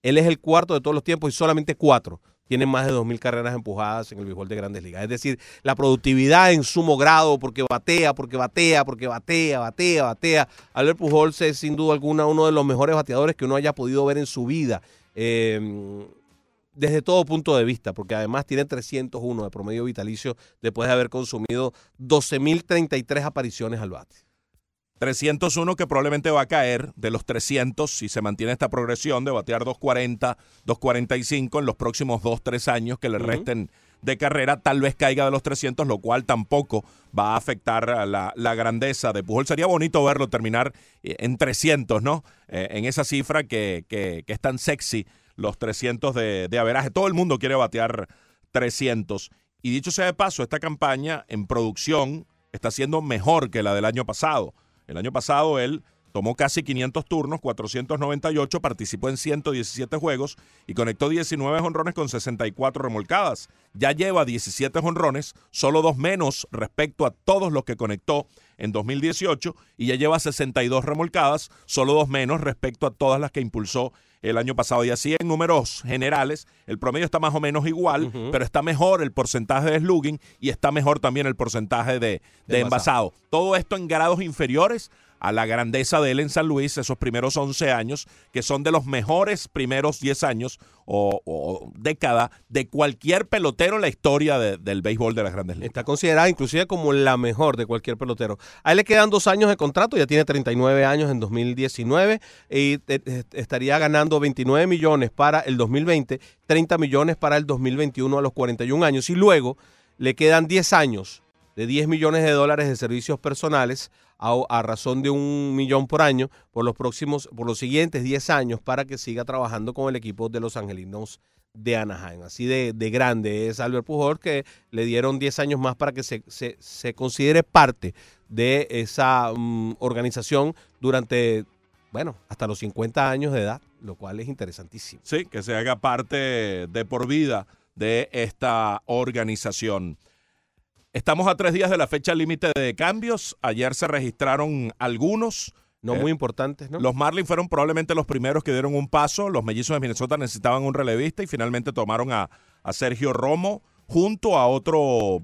él es el cuarto de todos los tiempos y solamente cuatro tienen más de 2.000 carreras empujadas en el béisbol de grandes ligas. Es decir, la productividad en sumo grado, porque batea, porque batea, porque batea, batea, batea. Albert Pujols es sin duda alguna uno de los mejores bateadores que uno haya podido ver en su vida. Em, desde todo punto de vista, porque además tiene 301 de promedio vitalicio después de haber consumido 12.033 apariciones al bate. 301 que probablemente va a caer de los 300 si se mantiene esta progresión de batear 240, 245 en los próximos 2, 3 años que le resten de carrera, tal vez caiga de los 300, lo cual tampoco va a afectar la, la grandeza de Pujol. Sería bonito verlo terminar eh, en 300, ¿no? Eh, en esa cifra que, que, es tan sexy, los 300 de, de averaje. Todo el mundo quiere batear 300. Y dicho sea de paso, esta campaña en producción está siendo mejor que la del año pasado. El año pasado él tomó casi 500 turnos, 498, participó en 117 juegos y conectó 19 honrones con 64 remolcadas. Ya lleva 17 honrones, solo dos menos respecto a todos los que conectó en 2018 y ya lleva 62 remolcadas, solo dos menos respecto a todas las que impulsó el año pasado. Y así en números generales, el promedio está más o menos igual, pero está mejor el porcentaje de slugging y está mejor también el porcentaje de, envasado. Todo esto en grados inferiores a la grandeza de él en San Luis, esos primeros 11 años, que son de los mejores primeros 10 años o, década de cualquier pelotero en la historia del béisbol de las grandes ligas. Está considerada inclusive como la mejor de cualquier pelotero. A él le quedan dos años de contrato, ya tiene 39 años en 2019 y eh, estaría ganando 29 millones para el 2020, 30 millones para el 2021 a los 41 años y luego le quedan 10 años de 10 millones de dólares de servicios personales a, razón de un millón por año por los próximos, por los siguientes 10 años para que siga trabajando con el equipo de los Angelinos de Anaheim. Así de, grande es Albert Pujol que le dieron 10 años más para que se, se, considere parte de esa mm, organización durante, bueno, hasta los 50 años de edad, lo cual es interesantísimo. Sí, que se haga parte de por vida de esta organización. Estamos a tres días de la fecha límite de cambios. Ayer se registraron algunos. No muy eh, importantes, ¿no? Los Marlins fueron probablemente los primeros que dieron un paso. Los mellizos de Minnesota necesitaban un relevista y finalmente tomaron a, a Sergio Romo junto a otro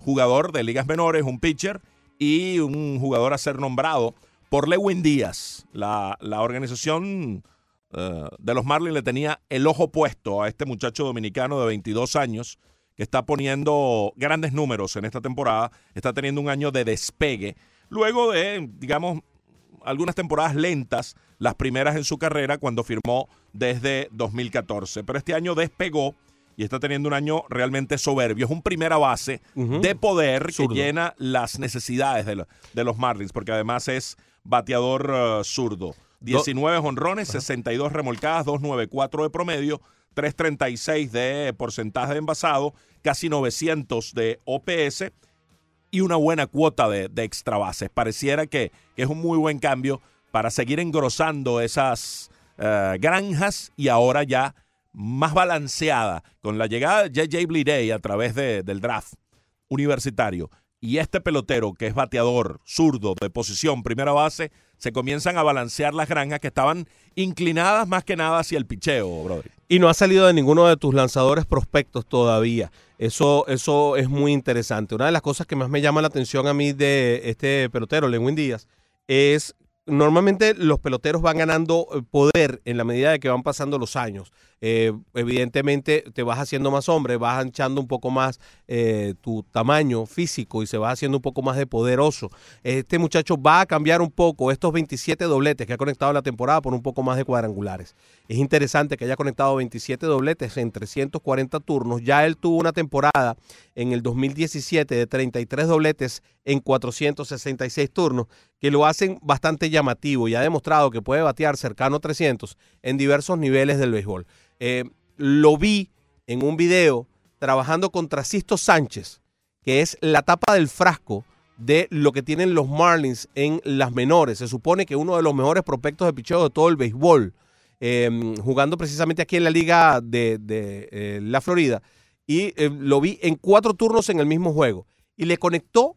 jugador de ligas menores, un pitcher y un jugador a ser nombrado por Lewin Díaz. La, la organización eh, de los Marlins le tenía el ojo puesto a este muchacho dominicano de 22 años que está poniendo grandes números en esta temporada, está teniendo un año de despegue, luego de, digamos, algunas temporadas lentas, las primeras en su carrera cuando firmó desde 2014, pero este año despegó y está teniendo un año realmente soberbio. Es un primera base de poder que llena las necesidades de, los Marlins, porque además es bateador uh, zurdo. 19 honrones, 62 remolcadas, 294 de promedio, 336 de porcentaje de envasado, casi 900 de OPS y una buena cuota de, extra bases. Pareciera que, es un muy buen cambio para seguir engrosando esas eh, granjas y ahora ya más balanceada con la llegada de JJ Bleday a través del draft universitario y este pelotero que es bateador zurdo de posición primera base se comienzan a balancear las granjas que estaban inclinadas más que nada hacia el picheo, brother. Y no ha salido de ninguno de tus lanzadores prospectos todavía. Eso, eso es muy interesante. Una de las cosas que más me llama la atención a mí de este pelotero, Lewin Díaz, es normalmente los peloteros van ganando eh, poder en la medida de que van pasando los años. Eh, evidentemente te vas haciendo más hombre, vas anchando un poco más eh, tu tamaño físico y se va haciendo un poco más de poderoso. Este muchacho va a cambiar un poco estos 27 dobletes que ha conectado la temporada por un poco más de cuadrangulares. Es interesante que haya conectado 27 dobletes en 340 turnos. Ya él tuvo una temporada en el 2017 de 33 dobletes en 466 turnos que lo hacen bastante llamativo y ha demostrado que puede batear cercano a 300 en diversos niveles del béisbol. Eh, lo vi en un video trabajando contra Sisto Sánchez, que es la tapa del frasco de lo que tienen los Marlins en las menores. Se supone que uno de los mejores prospectos de picheo de todo el béisbol, em, jugando precisamente aquí en la liga de, eh, la Florida. Y eh, lo vi en cuatro turnos en el mismo juego. Y le conectó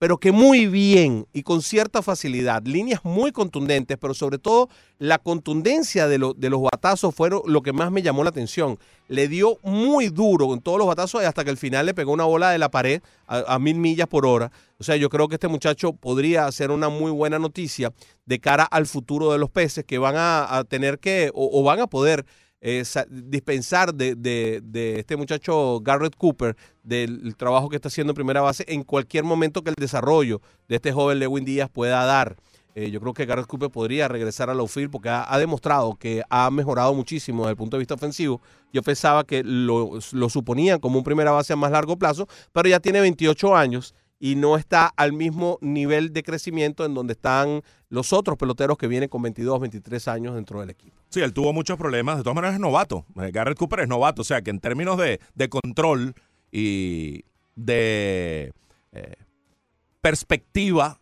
pero que muy bien y con cierta facilidad. Líneas muy contundentes, pero sobre todo la contundencia de, de los batazos fueron lo que más me llamó la atención. Le dio muy duro con todos los batazos hasta que al final le pegó una bola de la pared a, mil millas por hora. O sea, yo creo que este muchacho podría ser una muy buena noticia de cara al futuro de los peces que van a, tener que o van a poder eh, dispensar de, este muchacho Garrett Cooper del trabajo que está haciendo en primera base en cualquier momento que el desarrollo de este joven Lewin Díaz pueda dar. Eh, yo creo que Garrett Cooper podría regresar a la outfield porque ha, demostrado que ha mejorado muchísimo desde el punto de vista ofensivo. Yo pensaba que lo, lo suponían como un primera base a más largo plazo, pero ya tiene 28 años y no está al mismo nivel de crecimiento en donde están los otros peloteros que vienen con 22, 23 años dentro del equipo. Sí, él tuvo muchos problemas. De todas maneras es novato. Eh, Garrett Cooper es novato. O sea que en términos de, control y de eh, perspectiva,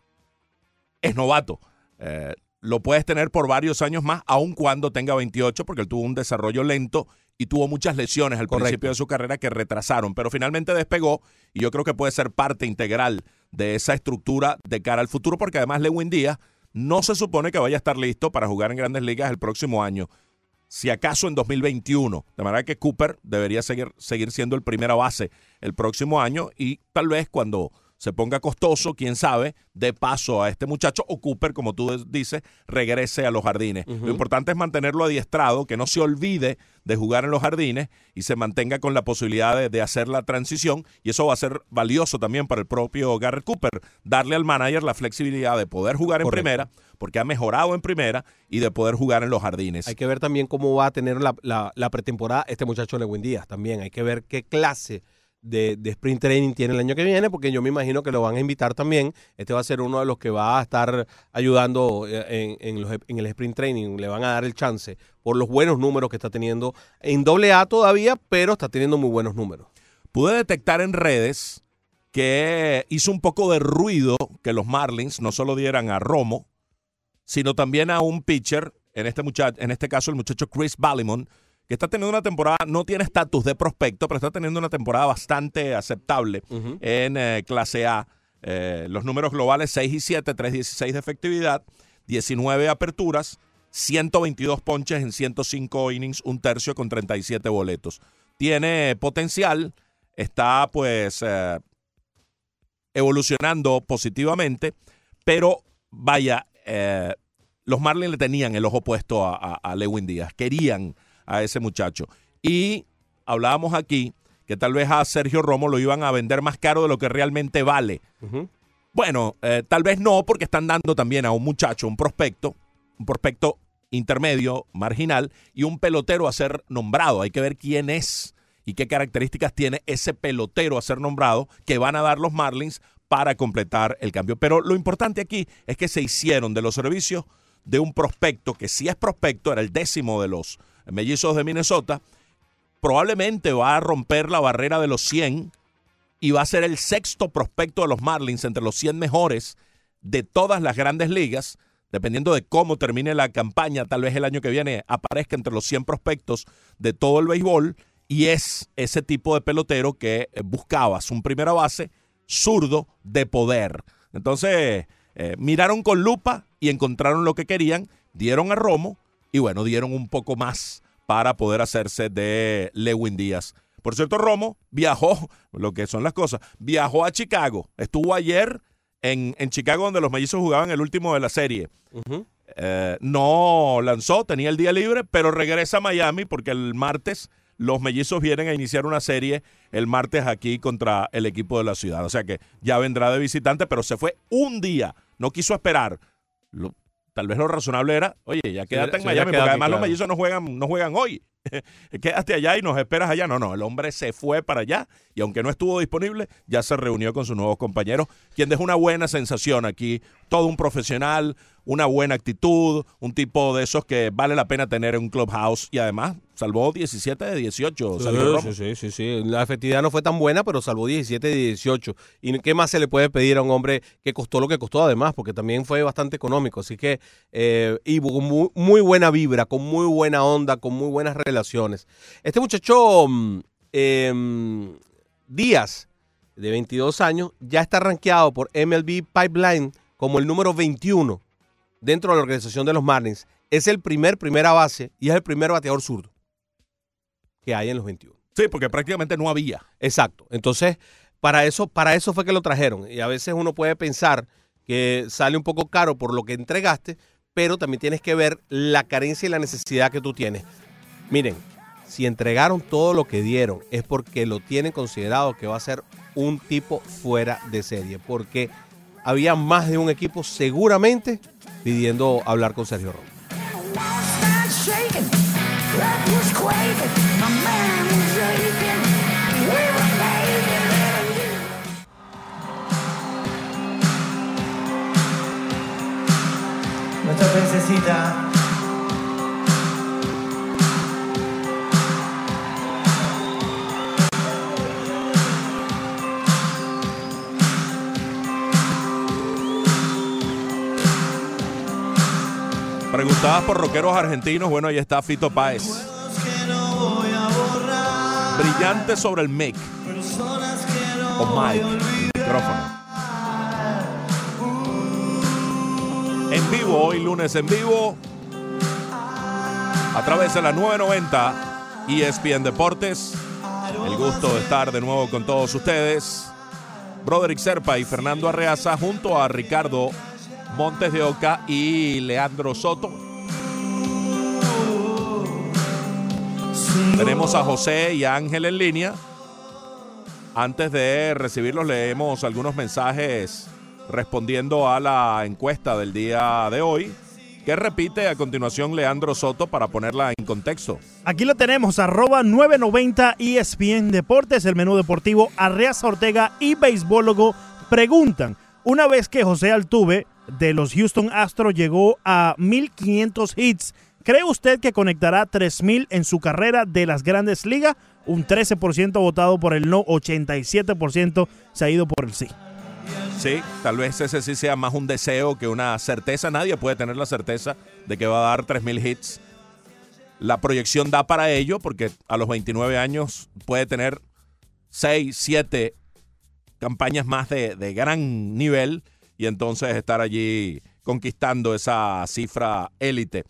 es novato. Eh, lo puedes tener por varios años más, aun cuando tenga 28, porque él tuvo un desarrollo lento y tuvo muchas lesiones al principio de su carrera que retrasaron, pero finalmente despegó y yo creo que puede ser parte integral de esa estructura de cara al futuro, porque además Lewin Díaz no se supone que vaya a estar listo para jugar en grandes ligas el próximo año, si acaso en 2021, de manera que Cooper debería seguir, seguir siendo el primera base el próximo año y tal vez cuando se ponga costoso, quién sabe, de paso a este muchacho o Cooper, como tú dices, regrese a los jardines. Lo importante es mantenerlo adiestrado, que no se olvide de jugar en los jardines y se mantenga con la posibilidad de, hacer la transición y eso va a ser valioso también para el propio Garrett Cooper, darle al manager la flexibilidad de poder jugar en primera, porque ha mejorado en primera y de poder jugar en los jardines. Hay que ver también cómo va a tener la, la pretemporada este muchacho Lewin Díaz también, hay que ver qué clase de, sprint training tiene el año que viene, porque yo me imagino que lo van a invitar también. Este va a ser uno de los que va a estar ayudando eh, en, en, el sprint training. Le van a dar el chance por los buenos números que está teniendo en doble A todavía, pero está teniendo muy buenos números. Pude detectar en redes que hizo un poco de ruido que los Marlins no solo dieran a Romo, sino también a un pitcher, en este, muchacho, en este caso el muchacho Chris Ballimon, que está teniendo una temporada, no tiene estatus de prospecto, pero está teniendo una temporada bastante aceptable en eh, clase A. Eh, los números globales 6 y 7, 3.16 de efectividad, 19 aperturas, 122 ponches en 105 innings, un tercio con 37 boletos. Tiene potencial, está pues eh, evolucionando positivamente, pero vaya, los Marlins le tenían el ojo puesto a, a Lewin Díaz, querían a ese muchacho. Y hablábamos aquí que tal vez a Sergio Romo lo iban a vender más caro de lo que realmente vale. Bueno, eh, tal vez no, porque están dando también a un muchacho, un prospecto, un prospecto intermedio, marginal, y un pelotero a ser nombrado. Hay que ver quién es y qué características tiene ese pelotero a ser nombrado que van a dar los Marlins para completar el cambio. Pero lo importante aquí es que se hicieron de los servicios de un prospecto que si es prospecto, era el décimo de los mellizos de Minnesota, probablemente va a romper la barrera de los 100 y va a ser el sexto prospecto de los Marlins entre los 100 mejores de todas las grandes ligas. Dependiendo de cómo termine la campaña, tal vez el año que viene aparezca entre los 100 prospectos de todo el béisbol y es ese tipo de pelotero que buscabas, un primera base zurdo de poder. Entonces, eh, miraron con lupa y encontraron lo que querían, dieron a Romo y bueno, dieron un poco más para poder hacerse de Lewin Díaz. Por cierto, Romo viajó, lo que son las cosas, viajó a Chicago. Estuvo ayer en, Chicago donde los mellizos jugaban el último de la serie. Eh, no lanzó, tenía el día libre, pero regresa a Miami porque el martes los mellizos vienen a iniciar una serie el martes aquí contra el equipo de la ciudad. O sea que ya vendrá de visitante, pero se fue un día, no quiso esperar. Tal vez lo razonable era, oye, ya quédate en Miami, porque además los mellizos no juegan, no juegan hoy. Quédate allá y nos esperas allá. No, no, el hombre se fue para allá y aunque no estuvo disponible, ya se reunió con sus nuevos compañeros, quien dejó una buena sensación aquí. Todo un profesional, una buena actitud, un tipo de esos que vale la pena tener en un clubhouse y además salvó 17 de 18. Sí, sí, sí, sí, La efectividad no fue tan buena, pero salvó 17 de 18. ¿Y qué más se le puede pedir a un hombre que costó lo que costó además? Porque también fue bastante económico. Así que, eh, y con muy, muy, buena vibra, con muy buena onda, con muy buenas relaciones. Este muchacho, mm, eh, Díaz, de 22 años, ya está rankeado por MLB Pipeline como el número 21 dentro de la organización de los Marlins, es el primer primera base y es el primer bateador zurdo que hay en los 21. Sí, porque prácticamente no había. Exacto. Entonces, para eso, para eso fue que lo trajeron. Y a veces uno puede pensar que sale un poco caro por lo que entregaste, pero también tienes que ver la carencia y la necesidad que tú tienes. Miren, si entregaron todo lo que dieron, es porque lo tienen considerado que va a ser un tipo fuera de serie. Porque había más de un equipo seguramente pidiendo hablar con Sergio Romo. Nuestra princesita por rockeros argentinos, bueno, ahí está Fito Páez. Brillante sobre el mic. O mic, micrófono. En vivo, hoy lunes en vivo, a través de la 990 ESPN Deportes. El gusto de estar de nuevo con todos ustedes. Broderick Serpa y Fernando Arreaza junto a Ricardo Montes de Oca y Leandro Soto. Tenemos a José y Ángel en línea. Antes de recibirlos leemos algunos mensajes respondiendo a la encuesta del día de hoy, que repite a continuación Leandro Soto para ponerla en contexto. Aquí lo tenemos, arroba 990 ESPN Deportes, el menú deportivo Arreaza Ortega y Beisbólogo preguntan, una vez que José Altuve de los Houston Astros llegó a 1500 hits, ¿cree usted que conectará 3000 en su carrera de las grandes ligas? Un 13% votado por el no, 87% se ha ido por el sí. Sí, tal vez ese sí sea más un deseo que una certeza. Nadie puede tener la certeza de que va a dar 3.000 hits. La proyección da para ello porque a los 29 años puede tener 6, 7 campañas más de, de gran nivel y entonces estar allí conquistando esa cifra élite.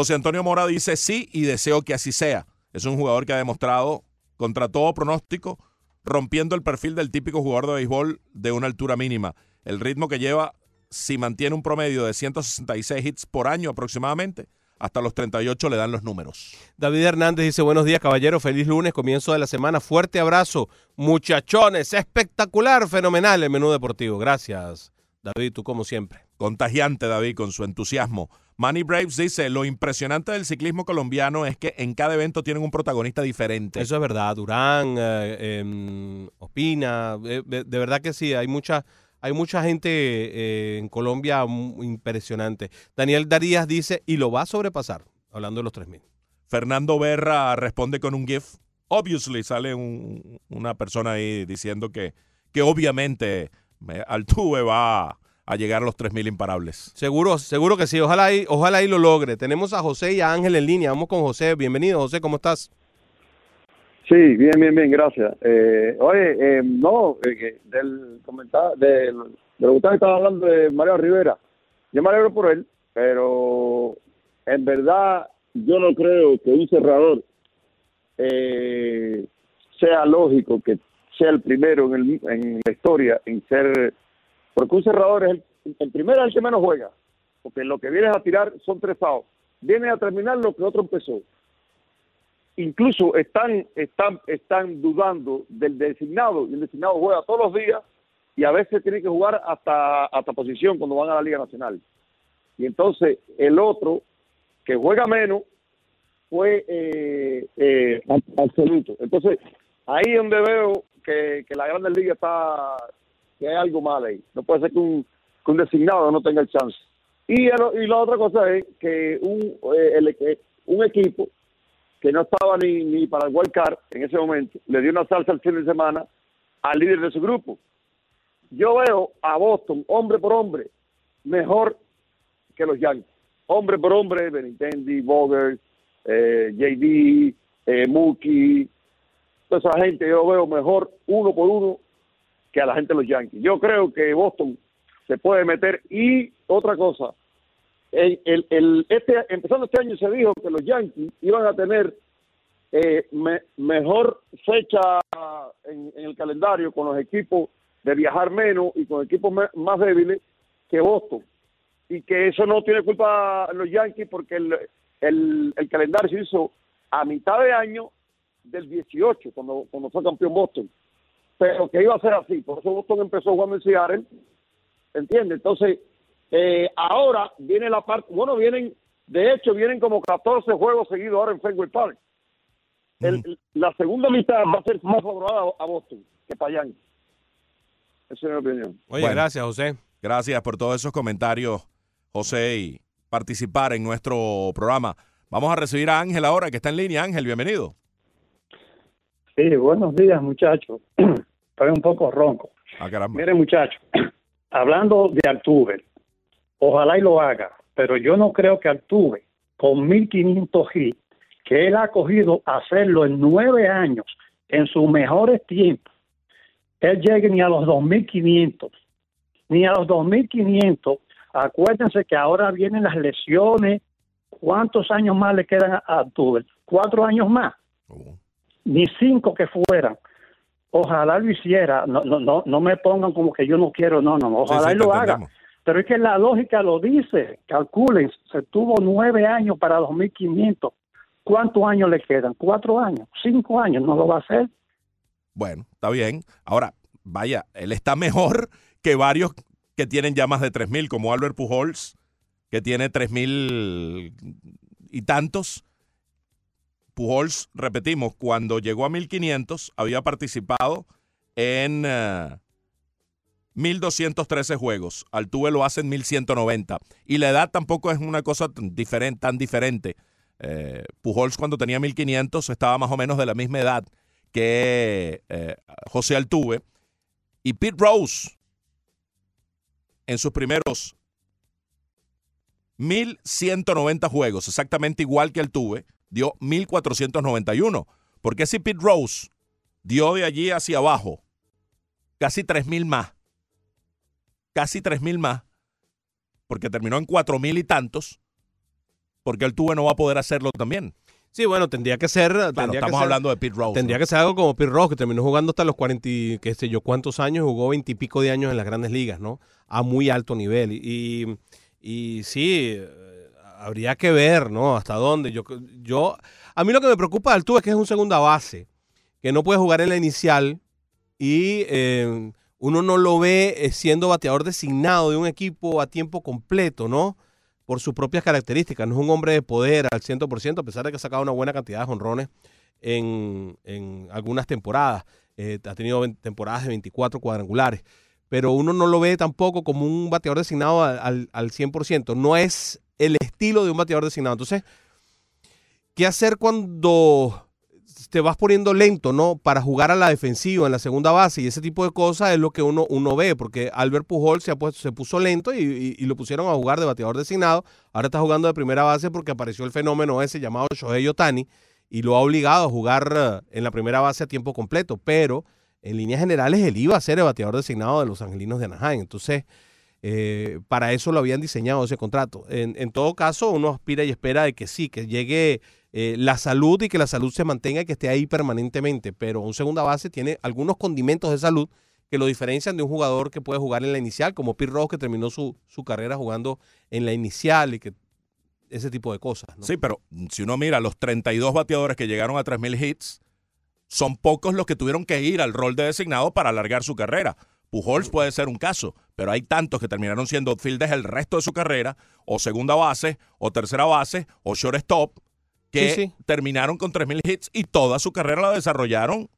José Antonio Mora dice sí y deseo que así sea. Es un jugador que ha demostrado contra todo pronóstico rompiendo el perfil del típico jugador de béisbol de una altura mínima. El ritmo que lleva, si mantiene un promedio de 166 hits por año aproximadamente, hasta los 38 le dan los números. David Hernández dice, buenos días caballero, feliz lunes, comienzo de la semana, fuerte abrazo, muchachones, espectacular, fenomenal el menú deportivo. Gracias, David, tú como siempre. Contagiante, David, con su entusiasmo. Manny Braves dice, lo impresionante del ciclismo colombiano es que en cada evento tienen un protagonista diferente. Eso es verdad, Durán, eh, em, Opina, eh, de, de verdad que sí, hay mucha, hay mucha gente eh, en Colombia impresionante. Daniel Darías dice, y lo va a sobrepasar, hablando de los 3.000. Fernando Berra responde con un GIF. Obviously sale un- una persona ahí diciendo que, que obviamente Altuve va a llegar a los 3.000 imparables. Seguro, seguro que sí, ojalá y, ojalá y lo logre. Tenemos a José y a Ángel en línea, vamos con José, bienvenido José, ¿cómo estás? Sí, bien, bien, bien, gracias. Eh, oye, eh, no, eh, del comentario, de, de lo que usted estaba hablando de Mario Rivera, yo me alegro por él, pero en verdad yo no creo que un cerrador eh, sea lógico que sea el primero en, el, en la historia en ser, porque un cerrador es el, primero el que menos juega, porque lo que vienes a tirar son tres outs, viene a terminar lo que otro empezó incluso están, están, están dudando del designado, y el designado juega todos los días y a veces tiene que jugar hasta, hasta posición cuando van a la Liga Nacional. Y entonces el otro, que juega menos, fue eh, eh, absoluto. Entonces, ahí es donde veo que, que la Grandes Liga está, que hay algo mal ahí. No puede ser que un, que un designado no tenga el chance. Y, la otra cosa es que un, eh, un equipo que no estaba ni, ni para el wild card en ese momento, le dio una salsa el fin de semana al líder de su grupo. Yo veo a Boston, hombre por hombre, mejor que los Yankees. Hombre por hombre, Benintendi, Bogert, eh, JD, eh, toda esa gente yo veo mejor uno por uno que a la gente de los Yankees. Yo creo que Boston se puede meter y otra cosa, este, empezando este año se dijo que los Yankees iban a tener eh, me- mejor fecha en, el calendario con los equipos de viajar menos y con equipos más débiles que Boston. Y que eso no tiene culpa los Yankees porque el, calendario se hizo a mitad de año del 18, cuando, cuando fue campeón Boston. Pero que iba a ser así. Por eso Boston empezó jugando en Seattle. ¿Entiendes? Entonces, eh, ahora viene la parte, bueno, vienen, de hecho, vienen como 14 juegos seguidos ahora en Fenway Park. El- La segunda mitad va a ser más favorable a, Boston que para. Esa es mi opinión. Oye, Bueno. gracias José. Gracias por todos esos comentarios, José, y participar en nuestro programa. Vamos a recibir a Ángel ahora, que está en línea. Ángel, bienvenido. Sí, buenos días, muchachos. Estoy un poco ronco. Ah. Miren, muchachos, hablando de Altuve, ojalá y lo haga, pero yo no creo que Altuve, con 1.500 hits, que él ha cogido hacerlo en nueve años, en sus mejores tiempos, él llegue ni a los 2.500, ni a los 2.500. Acuérdense que ahora vienen las lesiones. ¿Cuántos años más le quedan a Altuve? Cuatro años más Oh. ni cinco que fueran. Ojalá lo hiciera. No, no, no, no me pongan como que yo no quiero, no, no, ojalá Sí, sí, lo haga. Pero es que la lógica lo dice. Calculen, se tuvo nueve años para 2.500. ¿Cuántos años le quedan? ¿Cuatro años? ¿Cinco años? ¿No lo va a hacer? Bueno, está bien. Ahora, vaya, él está mejor que varios que tienen ya más de 3.000, como Albert Pujols, que tiene 3.000 y tantos. Pujols, repetimos, cuando llegó a 1.500 había participado en eh, 1.213 juegos. Altuve lo hace en 1.190. Y la edad tampoco es una cosa tan diferente. Tan diferente. Eh, Pujols cuando tenía 1.500 estaba más o menos de la misma edad que eh, José Altuve. Y Pete Rose, en sus primeros 1.190 juegos, exactamente igual que Altuve, dio 1.491. Porque si Pete Rose dio de allí hacia abajo casi 3.000 más, casi 3.000 más, porque terminó en 4.000 y tantos, porque Altuve no va a poder hacerlo también. Sí, bueno, tendría que ser. Claro, tendría que estamos ser- hablando de Pete Rose. Tendría ¿no? que ser algo como Pete Rose, que terminó jugando hasta los 40, y qué sé yo, cuántos años, jugó 20 y pico de años en las grandes ligas, ¿no? A muy alto nivel. Y, y sí, habría que ver, ¿no? Hasta dónde. Yo, yo, a mí lo que me preocupa de Altuve es que es un segunda base, que no puede jugar en la inicial y eh, uno no lo ve eh, siendo bateador designado de un equipo a tiempo completo, ¿no? Por sus propias características. No es un hombre de poder al 100%, a pesar de que ha sacado una buena cantidad de jonrones en, en algunas temporadas. Eh, ha tenido temporadas de 24 cuadrangulares. Pero uno no lo ve tampoco como un bateador designado al, al, al 100%. No es el estilo de un bateador designado. Entonces, ¿qué hacer cuando te vas poniendo lento, ¿no? Para jugar a la defensiva en la segunda base y ese tipo de cosas es lo que uno, uno ve, porque Albert Pujol se, ha puesto, se puso lento y, y- y lo pusieron a jugar de bateador designado. Ahora está jugando de primera base porque apareció el fenómeno ese llamado Shohei Otani y lo ha obligado a jugar eh, en la primera base a tiempo completo, pero en líneas generales él iba a ser el bateador designado de los Angelinos de Anaheim. Entonces, eh, para eso lo habían diseñado ese contrato. En, todo caso, uno aspira y espera de que sí, que llegue eh, la salud y que la salud se mantenga y que esté ahí permanentemente. Pero un segunda base tiene algunos condimentos de salud que lo diferencian de un jugador que puede jugar en la inicial, como Pete Rose, que terminó su, su carrera jugando en la inicial y que ese tipo de cosas. ¿no? Sí, pero si uno mira los 32 bateadores que llegaron a 3.000 hits, son pocos los que tuvieron que ir al rol de designado para alargar su carrera. Pujols puede ser un caso, pero hay tantos que terminaron siendo outfielders el resto de su carrera, o segunda base, o tercera base, o shortstop, que Sí, sí. terminaron con 3.000 hits y toda su carrera la desarrollaron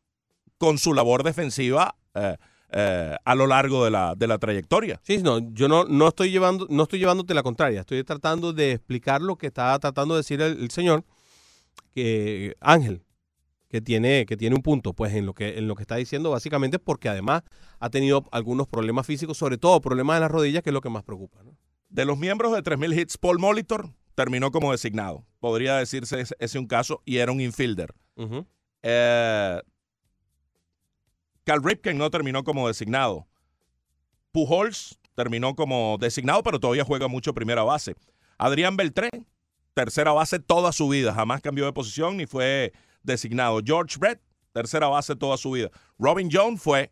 con su labor defensiva eh, eh, a lo largo de la, de la trayectoria. Sí, no, yo no, no estoy llevando, no estoy llevándote la contraria, estoy tratando de explicar lo que está tratando de decir el, el señor, que Ángel, que tiene, que tiene un punto, pues, en lo que, en lo que está diciendo, básicamente porque además ha tenido algunos problemas físicos, sobre todo problemas de las rodillas, que es lo que más preocupa, ¿no? De los miembros de 3.000 hits, Paul Molitor terminó como designado. Podría decirse ese, ese un caso y era un infielder. Eh, Cal Ripken no terminó como designado. Pujols terminó como designado, pero todavía juega mucho primera base. Adrián Beltré, tercera base toda su vida. Jamás cambió de posición ni fue designado. George Brett, tercera base toda su vida. Robin Jones fue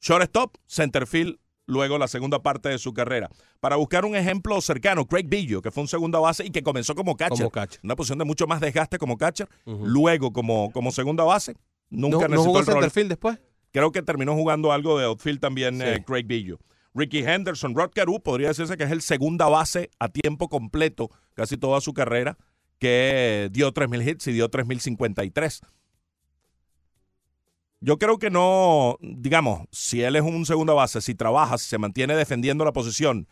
shortstop, centerfield, luego la segunda parte de su carrera. Para buscar un ejemplo cercano, Craig Billo, que fue un segunda base y que comenzó como catcher. Como catcher. Una posición de mucho más desgaste como catcher. Luego como, como segunda base. Nunca ¿No, no necesitó jugó el centerfield después? Creo que terminó jugando algo de outfield también Sí. eh, Craig Billo. Ricky Henderson, Rod Carew, podría decirse que es el segunda base a tiempo completo casi toda su carrera, que dio 3.000 hits y dio 3.053. Yo creo que no, digamos, si él es un segunda base, si trabaja, si se mantiene defendiendo la posición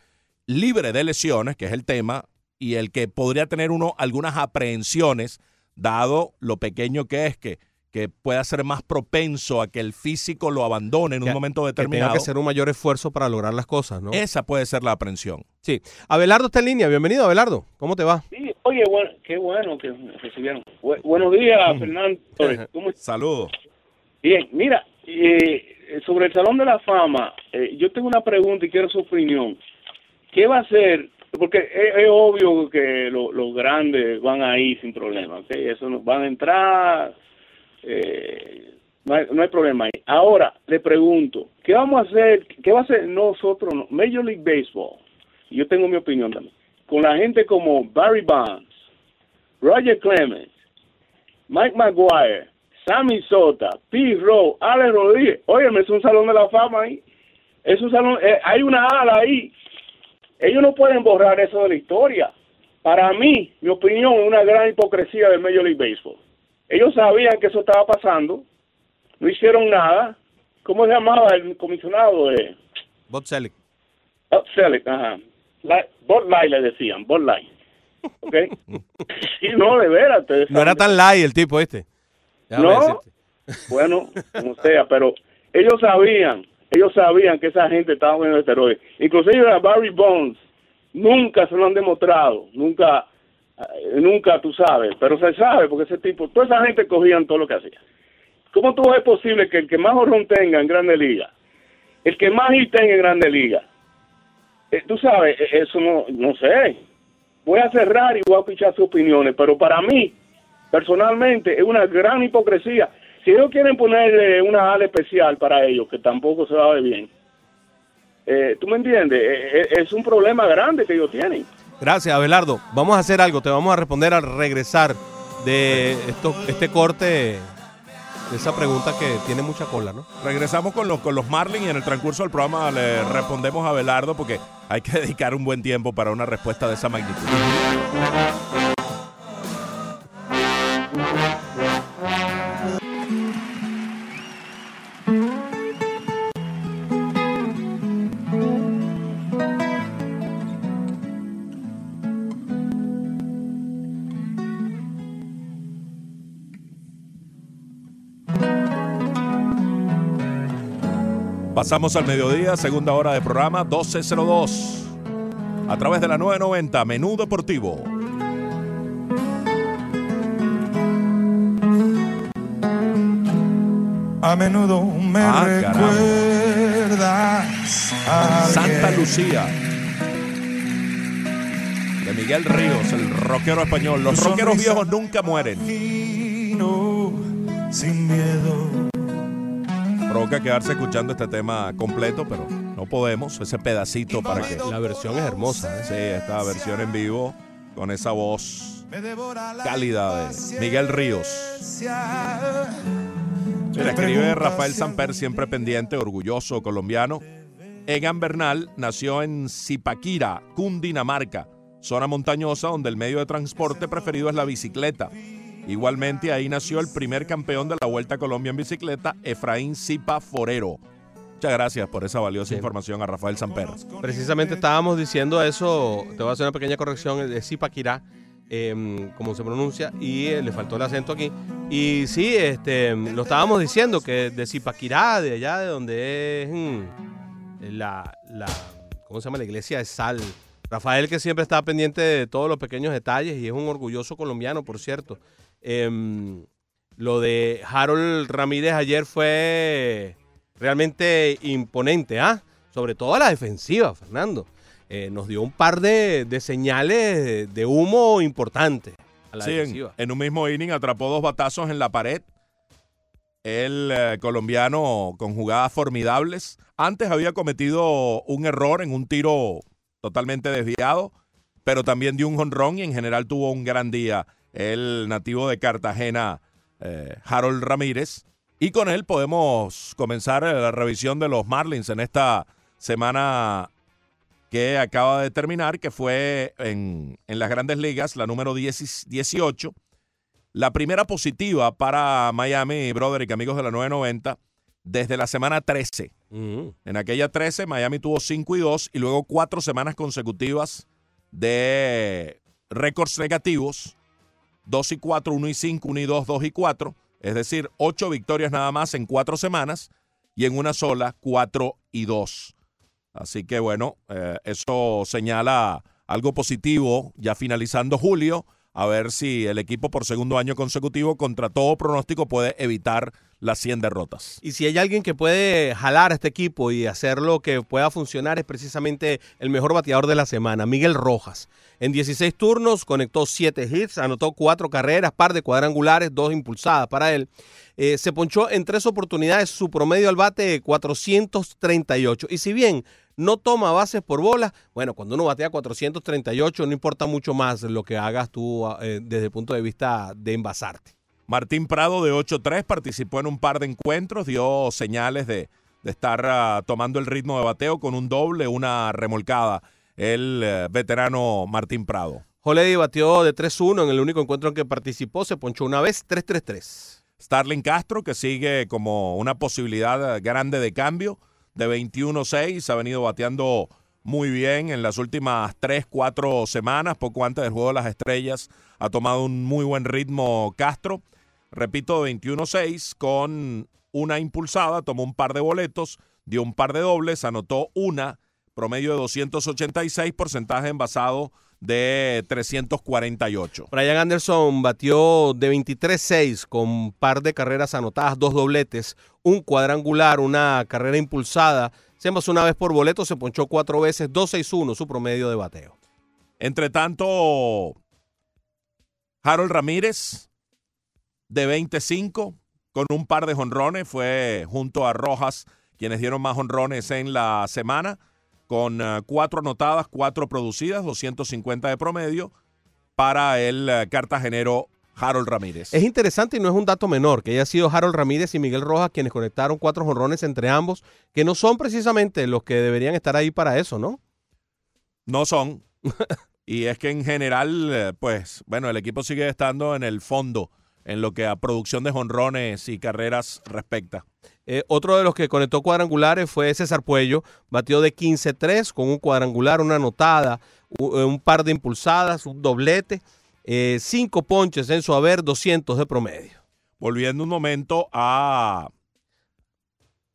libre de lesiones, que es el tema, y el que podría tener uno algunas aprehensiones, dado lo pequeño que es, que, que pueda ser más propenso a que el físico lo abandone en un Que- momento Que tenga determinado. que hacer un mayor esfuerzo para lograr las cosas, ¿no? Esa puede ser la aprensión. Sí. Abelardo está en línea. Bienvenido, Abelardo. ¿Cómo te va? Sí, oye, bueno, qué bueno que me recibieron. Bu- buenos días, Fernando. ¿Cómo estás? Saludos. Bien, mira, eh, sobre el Salón de la Fama, eh, yo tengo una pregunta y quiero su opinión. ¿Qué va a hacer? Porque es, es obvio que lo- los grandes van ahí sin problema, ¿ok? Eso no, van a entrar, eh, No hay, problema ahí. Ahora, le pregunto, ¿qué vamos a hacer? ¿Qué va a hacer nosotros, no- Major League Baseball? Yo tengo mi opinión también. Con la gente como Barry Bonds, Roger Clemens, Mike Maguire, Sammy Sota, Pete Rowe, Alex Rodríguez. Óyeme, es un salón de la fama ahí. Es un salón, eh, hay una ala ahí. Ellos no pueden borrar eso de la historia. Para mí, mi opinión, es una gran hipocresía del Major League Baseball. Ellos sabían que eso estaba pasando, no hicieron nada. ¿Cómo se llamaba el comisionado? Eh, Bob Selleck. Oh, Selleck, ajá. La, Bud Light le decían, Bud Light. ¿Ok? sí, no, de veras. No era tan light el tipo este. Déjame No. decirte. Bueno, como sea, pero ellos sabían, ellos sabían que esa gente estaba en esteroides. Inclusive a Barry Bonds, nunca se lo han demostrado, nunca, nunca tú sabes, pero se sabe porque ese tipo, toda esa gente cogían todo lo que hacía. ¿Cómo tú es posible que el que más horrón tenga en Grande Liga, el que más hit tenga en Grande Liga, eh, tú sabes, eh, eso no, no sé. Voy a cerrar y voy a escuchar sus opiniones, pero para mí, personalmente, es una gran hipocresía. Si ellos quieren ponerle una ala especial para ellos, que tampoco se va a ver bien, eh, ¿tú me entiendes? Eh, eh, es un problema grande que ellos tienen. Gracias, Abelardo. Vamos a hacer algo. Te vamos a responder al regresar de esto, este corte, de esa pregunta que tiene mucha cola, ¿no? Regresamos con los, con los Marlins y en el transcurso del programa le respondemos a Belardo porque hay que dedicar un buen tiempo para una respuesta de esa magnitud. Pasamos al mediodía, segunda hora de programa, 12.02. A través de la 990, Menú Deportivo. A menudo me Ah, caramba. recuerdas a Santa. Lucía. De Miguel Ríos, el rockero español. Los rockeros viejos nunca mueren. Sin miedo. Provoca quedarse escuchando este tema completo, pero no podemos. Ese pedacito para que. La versión es hermosa. ¿eh? Sí, esta versión en vivo con esa voz Me devora la cálida de Miguel Ríos. Te escribe Rafael. Samper, siempre pendiente, orgulloso colombiano. Egan Bernal nació en Zipaquira, Cundinamarca, zona montañosa donde el medio de transporte preferido es la bicicleta. Igualmente ahí nació el primer campeón de la Vuelta a Colombia en bicicleta, Efraín Zipa Forero. Muchas gracias por esa valiosa Sí. información a Rafael Samper. Precisamente estábamos diciendo eso. Te voy a hacer una pequeña corrección. Es Zipaquirá, eh, como se pronuncia, y eh, le faltó el acento aquí. Y sí, este, lo estábamos diciendo, que de Zipaquirá, de allá de donde es mm, la, la, ¿cómo se llama? La iglesia de Sal. Rafael que siempre está pendiente de todos los pequeños detalles y es un orgulloso colombiano, por cierto. Em, lo de Harold Ramírez ayer fue realmente imponente, ¿ah? Sobre todo a la defensiva, Fernando. Eh, nos dio un par de, de señales de humo importantes a la Sí, en, defensiva. en un mismo inning atrapó dos batazos en la pared. El eh, colombiano con jugadas formidables. Antes había cometido un error en un tiro totalmente desviado, pero también dio un jonrón y en general tuvo un gran día el nativo de Cartagena, eh, Harold Ramírez. Y con él podemos comenzar eh, la revisión de los Marlins en esta semana que acaba de terminar, que fue en, en las grandes ligas, la número 10 18. La primera positiva para Miami, Broderick, amigos de la 990, desde la semana 13. Ujú. En aquella 13, Miami tuvo 5 y 2 y luego cuatro semanas consecutivas de récords negativos. 2 y 4, 1 y 5, 1 y 2, 2 y 4. Es decir, 8 victorias nada más en cuatro semanas y en una sola, 4 y 2. Así que bueno, eh, eso señala algo positivo ya finalizando julio. A ver si el equipo por segundo año consecutivo, contra todo pronóstico, puede evitar las 100 derrotas. Y si hay alguien que puede jalar a este equipo y hacerlo que pueda funcionar, es precisamente el mejor bateador de la semana, Miguel Rojas. En 16 turnos conectó 7 hits, anotó 4 carreras, par de cuadrangulares, 2 impulsadas para él. Eh, se ponchó en 3 oportunidades, su promedio al bate 438. Y si bien no toma bases por bola, bueno, cuando uno batea 438 no importa mucho más lo que hagas tú eh, desde el punto de vista de envasarte. Martín Prado de 8-3 participó en un par de encuentros, dio señales de, de estar uh, tomando el ritmo de bateo con un doble, una remolcada, el uh, veterano Martín Prado. Holiday batió de 3-1 en el único encuentro en que participó, se ponchó una vez 3-3-3. Starling Castro, que sigue como una posibilidad grande de cambio, de 21-6, ha venido bateando muy bien en las últimas 3, 4 semanas, poco antes del Juego de las Estrellas, ha tomado un muy buen ritmo Castro. Repito, 21-6 con una impulsada, tomó un par de boletos, dio un par de dobles, anotó una, promedio de 286, porcentaje envasado de 348. Brian Anderson batió de 23-6 con un par de carreras anotadas, dos dobletes, un cuadrangular, una carrera impulsada. Se envasó una vez por boleto, se ponchó cuatro veces, 2-6-1 su promedio de bateo. Entre tanto, Harold Ramírez de 25 con un par de jonrones, fue junto a Rojas quienes dieron más jonrones en la semana con uh, cuatro anotadas, cuatro producidas, 250 de promedio para el uh, cartagenero Harold Ramírez. Es interesante y no es un dato menor que haya sido Harold Ramírez y Miguel Rojas quienes conectaron cuatro jonrones entre ambos, que no son precisamente los que deberían estar ahí para eso, ¿no? No son. y es que en general, eh, pues, bueno, el equipo sigue estando en el fondo en lo que a producción de jonrones y carreras respecta. Eh, otro de los que conectó cuadrangulares fue César Puello, batió de 15-3 con un cuadrangular, una anotada, un par de impulsadas, un doblete, eh, cinco ponches en su haber, 200 de promedio. Volviendo un momento a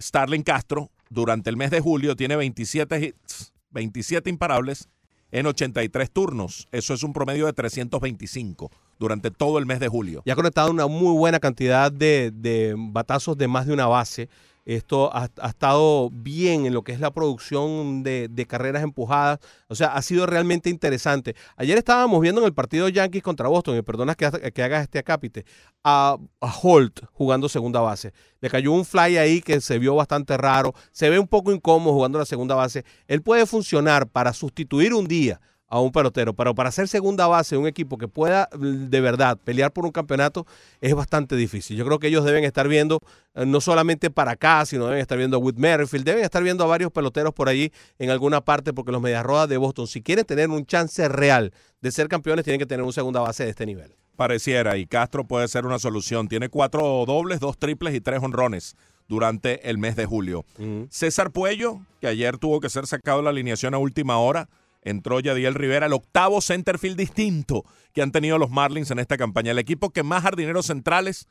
Starling Castro, durante el mes de julio tiene 27 hits, 27 imparables en 83 turnos. Eso es un promedio de 325 durante todo el mes de julio. Y ha conectado una muy buena cantidad de, de batazos de más de una base. Esto ha, ha, estado bien en lo que es la producción de, carreras empujadas. O sea, ha sido realmente interesante. Ayer estábamos viendo en el partido Yankees contra Boston, y perdonas que, que hagas este acápite, a, a, Holt jugando segunda base. Le cayó un fly ahí que se vio bastante raro. Se ve un poco incómodo jugando la segunda base. Él puede funcionar para sustituir un día a un pelotero, pero para ser segunda base de un equipo que pueda de verdad pelear por un campeonato es bastante difícil. Yo creo que ellos deben estar viendo eh, no solamente para acá, sino deben estar viendo a Whit Merrifield, deben estar viendo a varios peloteros por allí en alguna parte, porque los Medias Rojas de Boston, si quieren tener un chance real de ser campeones, tienen que tener un segunda base de este nivel. Pareciera, y Castro puede ser una solución. Tiene cuatro dobles, dos triples y tres honrones durante el mes de julio. Uh -huh. César Puello, que ayer tuvo que ser sacado de la alineación a última hora, entró Yadiel Rivera, el octavo centerfield distinto que han tenido los Marlins en esta campaña. El equipo que más jardineros centrales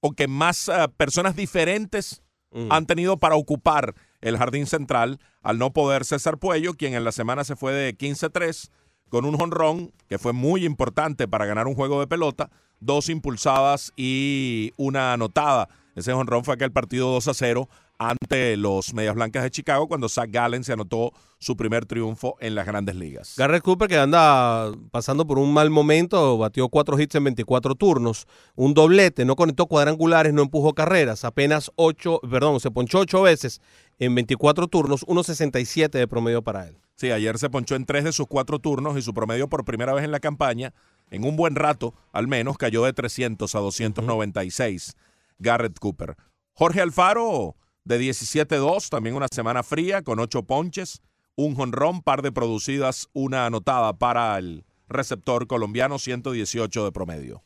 o que más uh, personas diferentes mm. han tenido para ocupar el jardín central, al no poder César Puello, quien en la semana se fue de 15-3 con un jonrón que fue muy importante para ganar un juego de pelota, dos impulsadas y una anotada. Ese jonrón fue aquel partido 2 a 0 ante los Medias Blancas de Chicago cuando Zach Gallen se anotó su primer triunfo en las grandes ligas. Garrett Cooper que anda pasando por un mal momento, batió cuatro hits en 24 turnos, un doblete, no conectó cuadrangulares, no empujó carreras, apenas ocho, perdón, se ponchó ocho veces en 24 turnos, 1.67 de promedio para él. Sí, ayer se ponchó en tres de sus cuatro turnos y su promedio por primera vez en la campaña, en un buen rato al menos, cayó de 300 a 296. Uh -huh. Garrett Cooper. Jorge Alfaro de 17-2, también una semana fría con ocho ponches, un jonrón, par de producidas, una anotada para el receptor colombiano, 118 de promedio.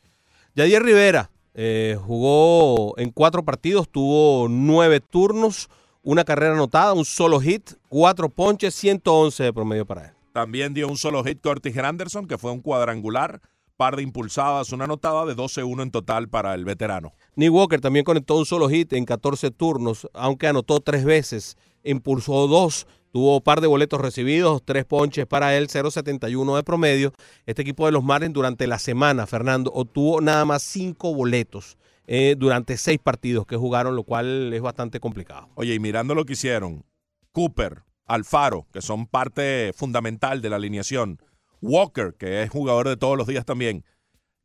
Yadier Rivera eh, jugó en cuatro partidos, tuvo nueve turnos, una carrera anotada, un solo hit, cuatro ponches, 111 de promedio para él. También dio un solo hit Curtis Anderson, que fue un cuadrangular, par de impulsadas, una anotada de 12-1 en total para el veterano. Nick Walker también conectó un solo hit en 14 turnos, aunque anotó tres veces, impulsó dos, Tuvo un par de boletos recibidos, tres ponches para él, 0.71 de promedio. Este equipo de los Marlins durante la semana, Fernando, obtuvo nada más cinco boletos eh, durante seis partidos que jugaron, lo cual es bastante complicado. Oye, y mirando lo que hicieron, Cooper, Alfaro, que son parte fundamental de la alineación, Walker, que es jugador de todos los días también,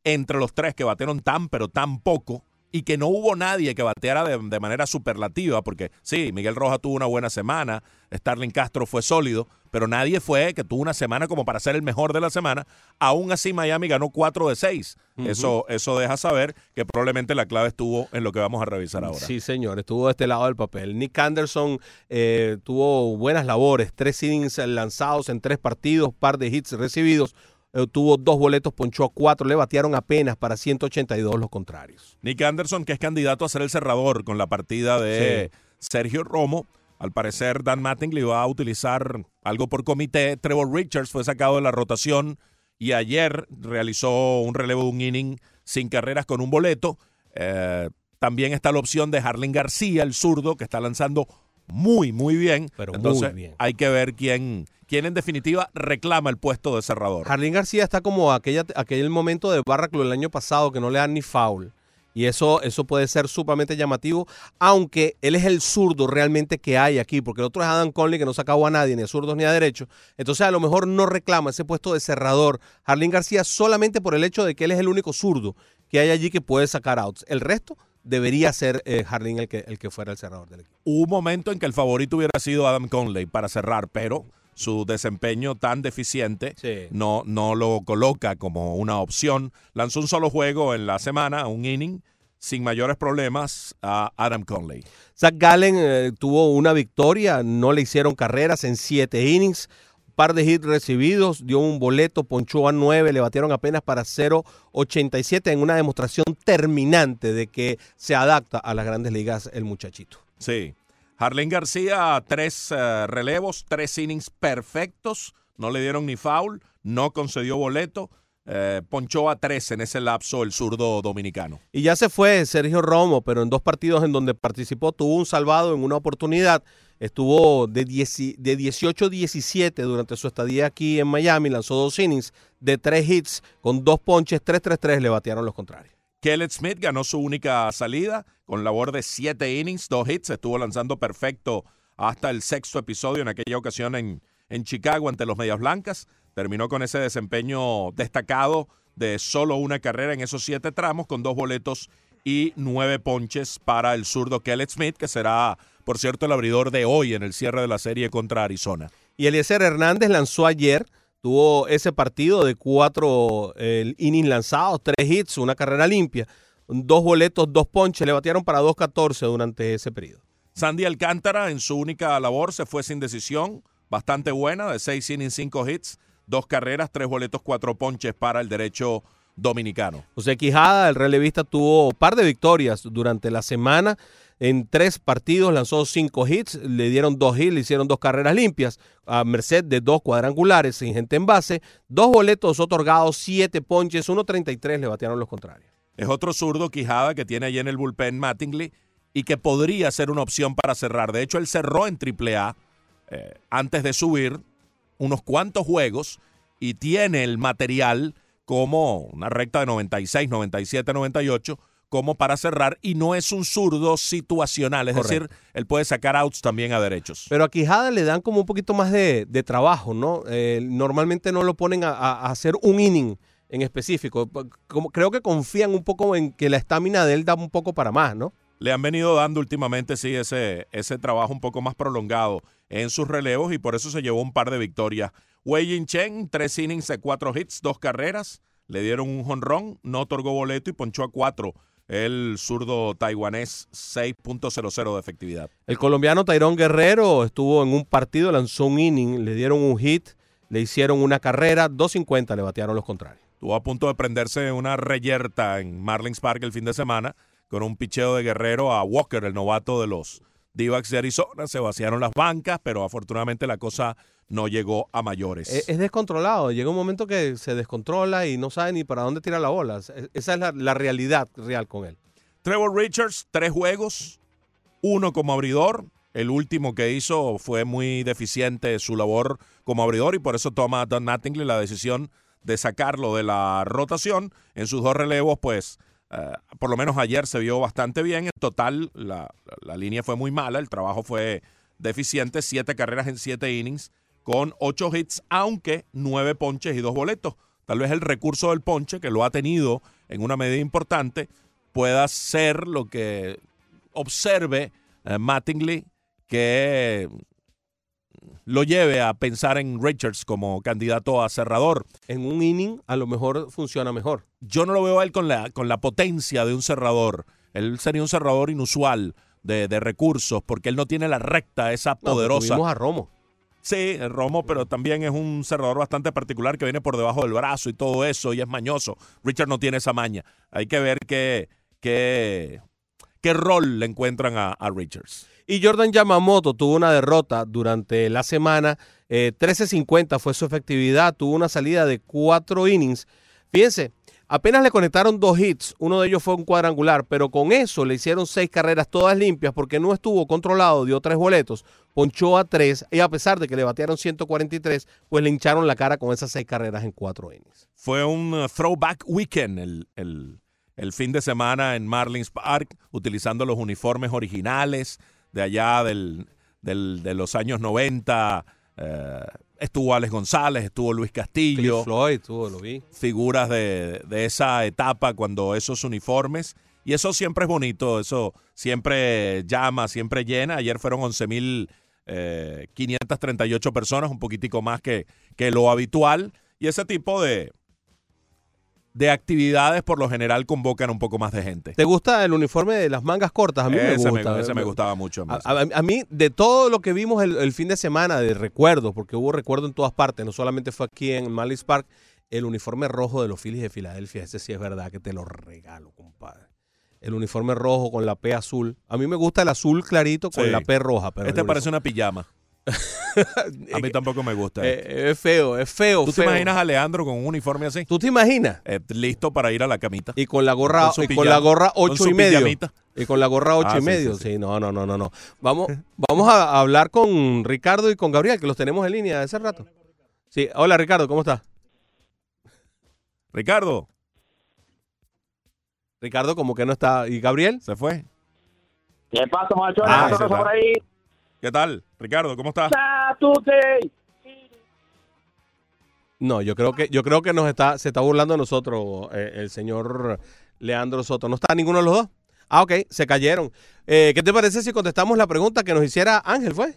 entre los tres que batearon tan, pero tan poco, y que no hubo nadie que bateara de, de manera superlativa, porque sí, Miguel Roja tuvo una buena semana, Starling Castro fue sólido, pero nadie fue que tuvo una semana como para ser el mejor de la semana. Aún así, Miami ganó 4 de 6. eso, eso deja saber que probablemente la clave estuvo en lo que vamos a revisar ahora. Sí, señor, estuvo de este lado del papel. Nick Anderson eh, tuvo buenas labores, tres innings lanzados en tres partidos, par de hits recibidos. eh, tuvo dos boletos, ponchó a cuatro, le batearon apenas para 182 los contrarios. Nick Anderson, que es candidato a ser el cerrador con la partida de Sergio Romo. Al parecer, Dan Mattingly va a utilizar algo por comité. Trevor Richards fue sacado de la rotación y ayer realizó un relevo de un inning sin carreras con un boleto. Eh, también está la opción de Harlan García, el zurdo, que está lanzando muy, muy bien. Pero muy Entonces, bien. hay que ver quién, quién en definitiva reclama el puesto de cerrador. Jarlín García está como aquella, aquel momento de Barraclo el año pasado que no le dan ni foul. Y eso, eso puede ser sumamente llamativo, aunque él es el zurdo realmente que hay aquí, porque el otro es Adam Conley que no sacaba a nadie, ni a zurdos ni a derechos. Entonces a lo mejor no reclama ese puesto de cerrador Jarlín García solamente por el hecho de que él es el único zurdo que hay allí que puede sacar outs. El resto debería ser eh, Jarlín el que, el que fuera el cerrador del equipo. Hubo un momento en que el favorito hubiera sido Adam Conley para cerrar, pero su desempeño tan deficiente Sí. no, no lo coloca como una opción. Lanzó un solo juego en la semana, un inning, sin mayores problemas a Adam Conley. Zach Gallen eh, tuvo una victoria, no le hicieron carreras en siete innings, par de hits recibidos, dio un boleto, ponchó a nueve, le batieron apenas para 0.87 en una demostración terminante de que se adapta a las grandes ligas el muchachito. Sí. Harlen García, tres eh, relevos, tres innings perfectos, no le dieron ni foul, no concedió boleto, eh, ponchó a tres en ese lapso el zurdo dominicano. Y ya se fue Sergio Romo, pero en dos partidos en donde participó tuvo un salvado en una oportunidad. Estuvo de, 10 de 18-17 durante su estadía aquí en Miami, lanzó dos innings de tres hits con dos ponches, 3-3-3 le batearon los contrarios. Kellett Smith ganó su única salida con labor de siete innings, dos hits, estuvo lanzando perfecto hasta el sexto episodio en aquella ocasión en, en Chicago ante los Medias Blancas. Terminó con ese desempeño destacado de solo una carrera en esos siete tramos con dos boletos y nueve ponches para el zurdo Kellett Smith, que será, por cierto, el abridor de hoy en el cierre de la serie contra Arizona. Y Eliezer Hernández lanzó ayer, tuvo ese partido de cuatro eh, innings lanzados, tres hits, una carrera limpia, dos boletos, dos ponches, le batearon para 2.14 durante ese periodo. Sandy Alcántara en su única labor se fue sin decisión, bastante buena, de seis innings, cinco hits, dos carreras, tres boletos, cuatro ponches para el derecho dominicano. José Quijada, el relevista, tuvo un par de victorias durante la semana. En tres partidos lanzó cinco hits, le dieron dos hits, le hicieron dos carreras limpias, a merced de dos cuadrangulares sin gente en base, dos boletos otorgados, siete ponches, 1.33 le batearon los contrarios. Es otro zurdo Quijada que tiene allí en el bullpen Mattingly y que podría ser una opción para cerrar. De hecho, él cerró en AAA eh, antes de subir unos cuantos juegos y tiene el material como una recta de 96, 97, 98 como para cerrar y no es un zurdo situacional, es Correcto. decir, él puede sacar outs también a derechos. Pero a Quijada le dan como un poquito más de, de trabajo, ¿no? Eh, normalmente no lo ponen a, hacer un inning en específico. Como, creo que confían un poco en que la estamina de él da un poco para más, ¿no? Le han venido dando últimamente, sí, ese, ese trabajo un poco más prolongado en sus relevos y por eso se llevó un par de victorias. Wei Yin Chen, tres innings de cuatro hits, dos carreras, le dieron un jonrón, no otorgó boleto y ponchó a cuatro el zurdo taiwanés, 6.00 de efectividad. El colombiano Tairón Guerrero estuvo en un partido, lanzó un inning, le dieron un hit, le hicieron una carrera, 2.50 le batearon los contrarios. Estuvo a punto de prenderse una reyerta en Marlins Park el fin de semana con un picheo de Guerrero a Walker, el novato de los D-backs de Arizona. Se vaciaron las bancas, pero afortunadamente la cosa no llegó a mayores. Es, es descontrolado, llega un momento que se descontrola y no sabe ni para dónde tira la bola. Es- Esa es la, la realidad real con él. Trevor Richards, tres juegos, uno como abridor, el último que hizo fue muy deficiente su labor como abridor y por eso toma Don Mattingly la decisión de sacarlo de la rotación. En sus dos relevos, pues, eh, por lo menos ayer se vio bastante bien. En total, la, la línea fue muy mala, el trabajo fue deficiente, siete carreras en siete innings, con ocho hits, aunque nueve ponches y dos boletos. Tal vez el recurso del ponche, que lo ha tenido en una medida importante, pueda ser lo que observe eh, Mattingly que lo lleve a pensar en Richards como candidato a cerrador. En un inning a lo mejor funciona mejor. Yo no lo veo a él con la, con la potencia de un cerrador. Él sería un cerrador inusual de, de recursos porque él no tiene la recta, esa No, poderosa. tuvimos a Romo. Sí, Romo, pero también es un cerrador bastante particular que viene por debajo del brazo y todo eso y es mañoso. Richard no tiene esa maña. Hay que ver qué, qué, qué rol le encuentran a, a Richards. Y Jordan Yamamoto tuvo una derrota durante la semana. eh, 13.50 fue su efectividad. Tuvo una salida de cuatro innings. Fíjense, apenas le conectaron dos hits. Uno de ellos fue un cuadrangular. Pero con eso le hicieron seis carreras todas limpias porque no estuvo controlado. Dio tres boletos. Ponchó a tres. Y a pesar de que le batearon 143, pues le hincharon la cara con esas seis carreras en cuatro innings. Fue un uh, throwback weekend el, el- fin de semana en Marlins Park, utilizando los uniformes originales de allá del, del- de los años 90. Eh, estuvo Alex González, estuvo Luis Castillo. Floyd, tuvo, lo vi. figuras de, de esa etapa cuando esos uniformes. Y eso siempre es bonito, eso siempre llama, siempre llena. Ayer fueron 11.538 personas, un poquitico más que, que lo habitual. Y ese tipo de, de actividades por lo general convocan un poco más de gente. ¿Te gusta el uniforme de las mangas cortas? A mí me gusta. ese me gustaba mucho. A, a- a mí, de todo lo que vimos el, el fin de semana, de recuerdos, porque hubo recuerdo en todas partes, no solamente fue aquí en Marlins Park, el uniforme rojo de los Phillies de Filadelfia, ese sí es verdad que te lo regalo, compadre. El uniforme rojo con la P azul. A mí me gusta el azul clarito con Sí. la P roja. Pero este parece una pijama. A mí tampoco me gusta. Eh, es feo, es feo. ¿Tú te imaginas a Leandro con un uniforme así? ¿Tú te imaginas? Eh, listo para ir a la camita. Y con la gorra, Con y con la gorra ocho y medio. pijamita. Y con la gorra ocho Ah, y sí, medio. sí, Sí, sí. no, no, no, no, no. Vamos, vamos a hablar con Ricardo y con Gabriel, que los tenemos en línea hace rato. Sí, hola Ricardo, ¿cómo estás? Ricardo, Ricardo como que no está. ¿Y Gabriel? ¿se fue? ¿Qué pasa, macho? Ah, ¿Qué ese pasa está. por ahí? ¿Qué tal? Ricardo, ¿cómo estás? ¡Satute! No, yo creo que, yo creo que nos está, se está burlando de nosotros eh, el señor Leandro Soto. ¿No está ninguno de los dos? Ah, ok, se cayeron. Eh, ¿Qué te parece si contestamos la pregunta que nos hiciera Ángel, fue?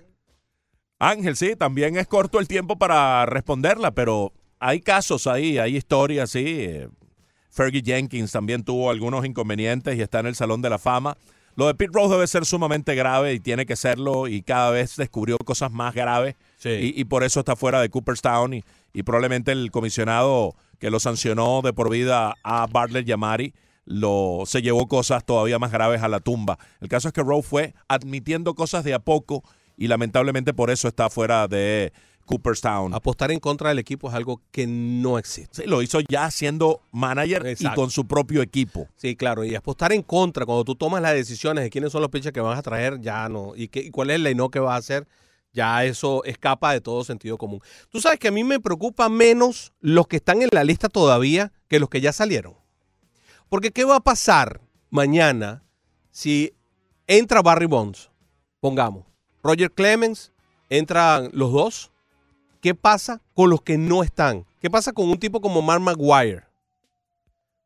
Ángel, sí, también es corto el tiempo para responderla, pero hay casos ahí, hay historias, sí. Eh, Fergie Jenkins también tuvo algunos inconvenientes y está en el Salón de la Fama. Lo de Pete Rose debe ser sumamente grave y tiene que serlo y cada vez descubrió cosas más graves y, y por eso está fuera de Cooperstown y, y probablemente el comisionado que lo sancionó de por vida a Bartlett Yamari lo, se llevó cosas todavía más graves a la tumba. El caso es que Rose fue admitiendo cosas de a poco y lamentablemente por eso está fuera de Cooperstown. Apostar en contra del equipo es algo que no existe. Sí, lo hizo ya siendo manager Exacto. y con su propio equipo. Sí, claro, y apostar en contra cuando tú tomas las decisiones de quiénes son los pitchers que vas a traer, ya no. Y, qué, y cuál es el line que vas a hacer, ya eso escapa de todo sentido común. Tú sabes que a mí me preocupa menos los que están en la lista todavía que los que ya salieron. Porque ¿qué va a pasar mañana si entra Barry Bonds? Pongamos, Roger Clemens, entran los dos. ¿Qué pasa con los que no están? ¿Qué pasa con un tipo como Mark Maguire?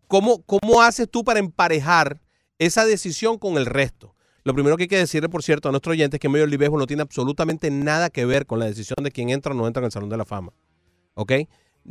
¿Cómo, ¿Cómo haces tú para emparejar esa decisión con el resto? Lo primero que hay que decirle, por cierto, a nuestro oyente es que League Baseball no tiene absolutamente nada que ver con la decisión de quién entra o no entra en el Salón de la Fama. ¿Ok?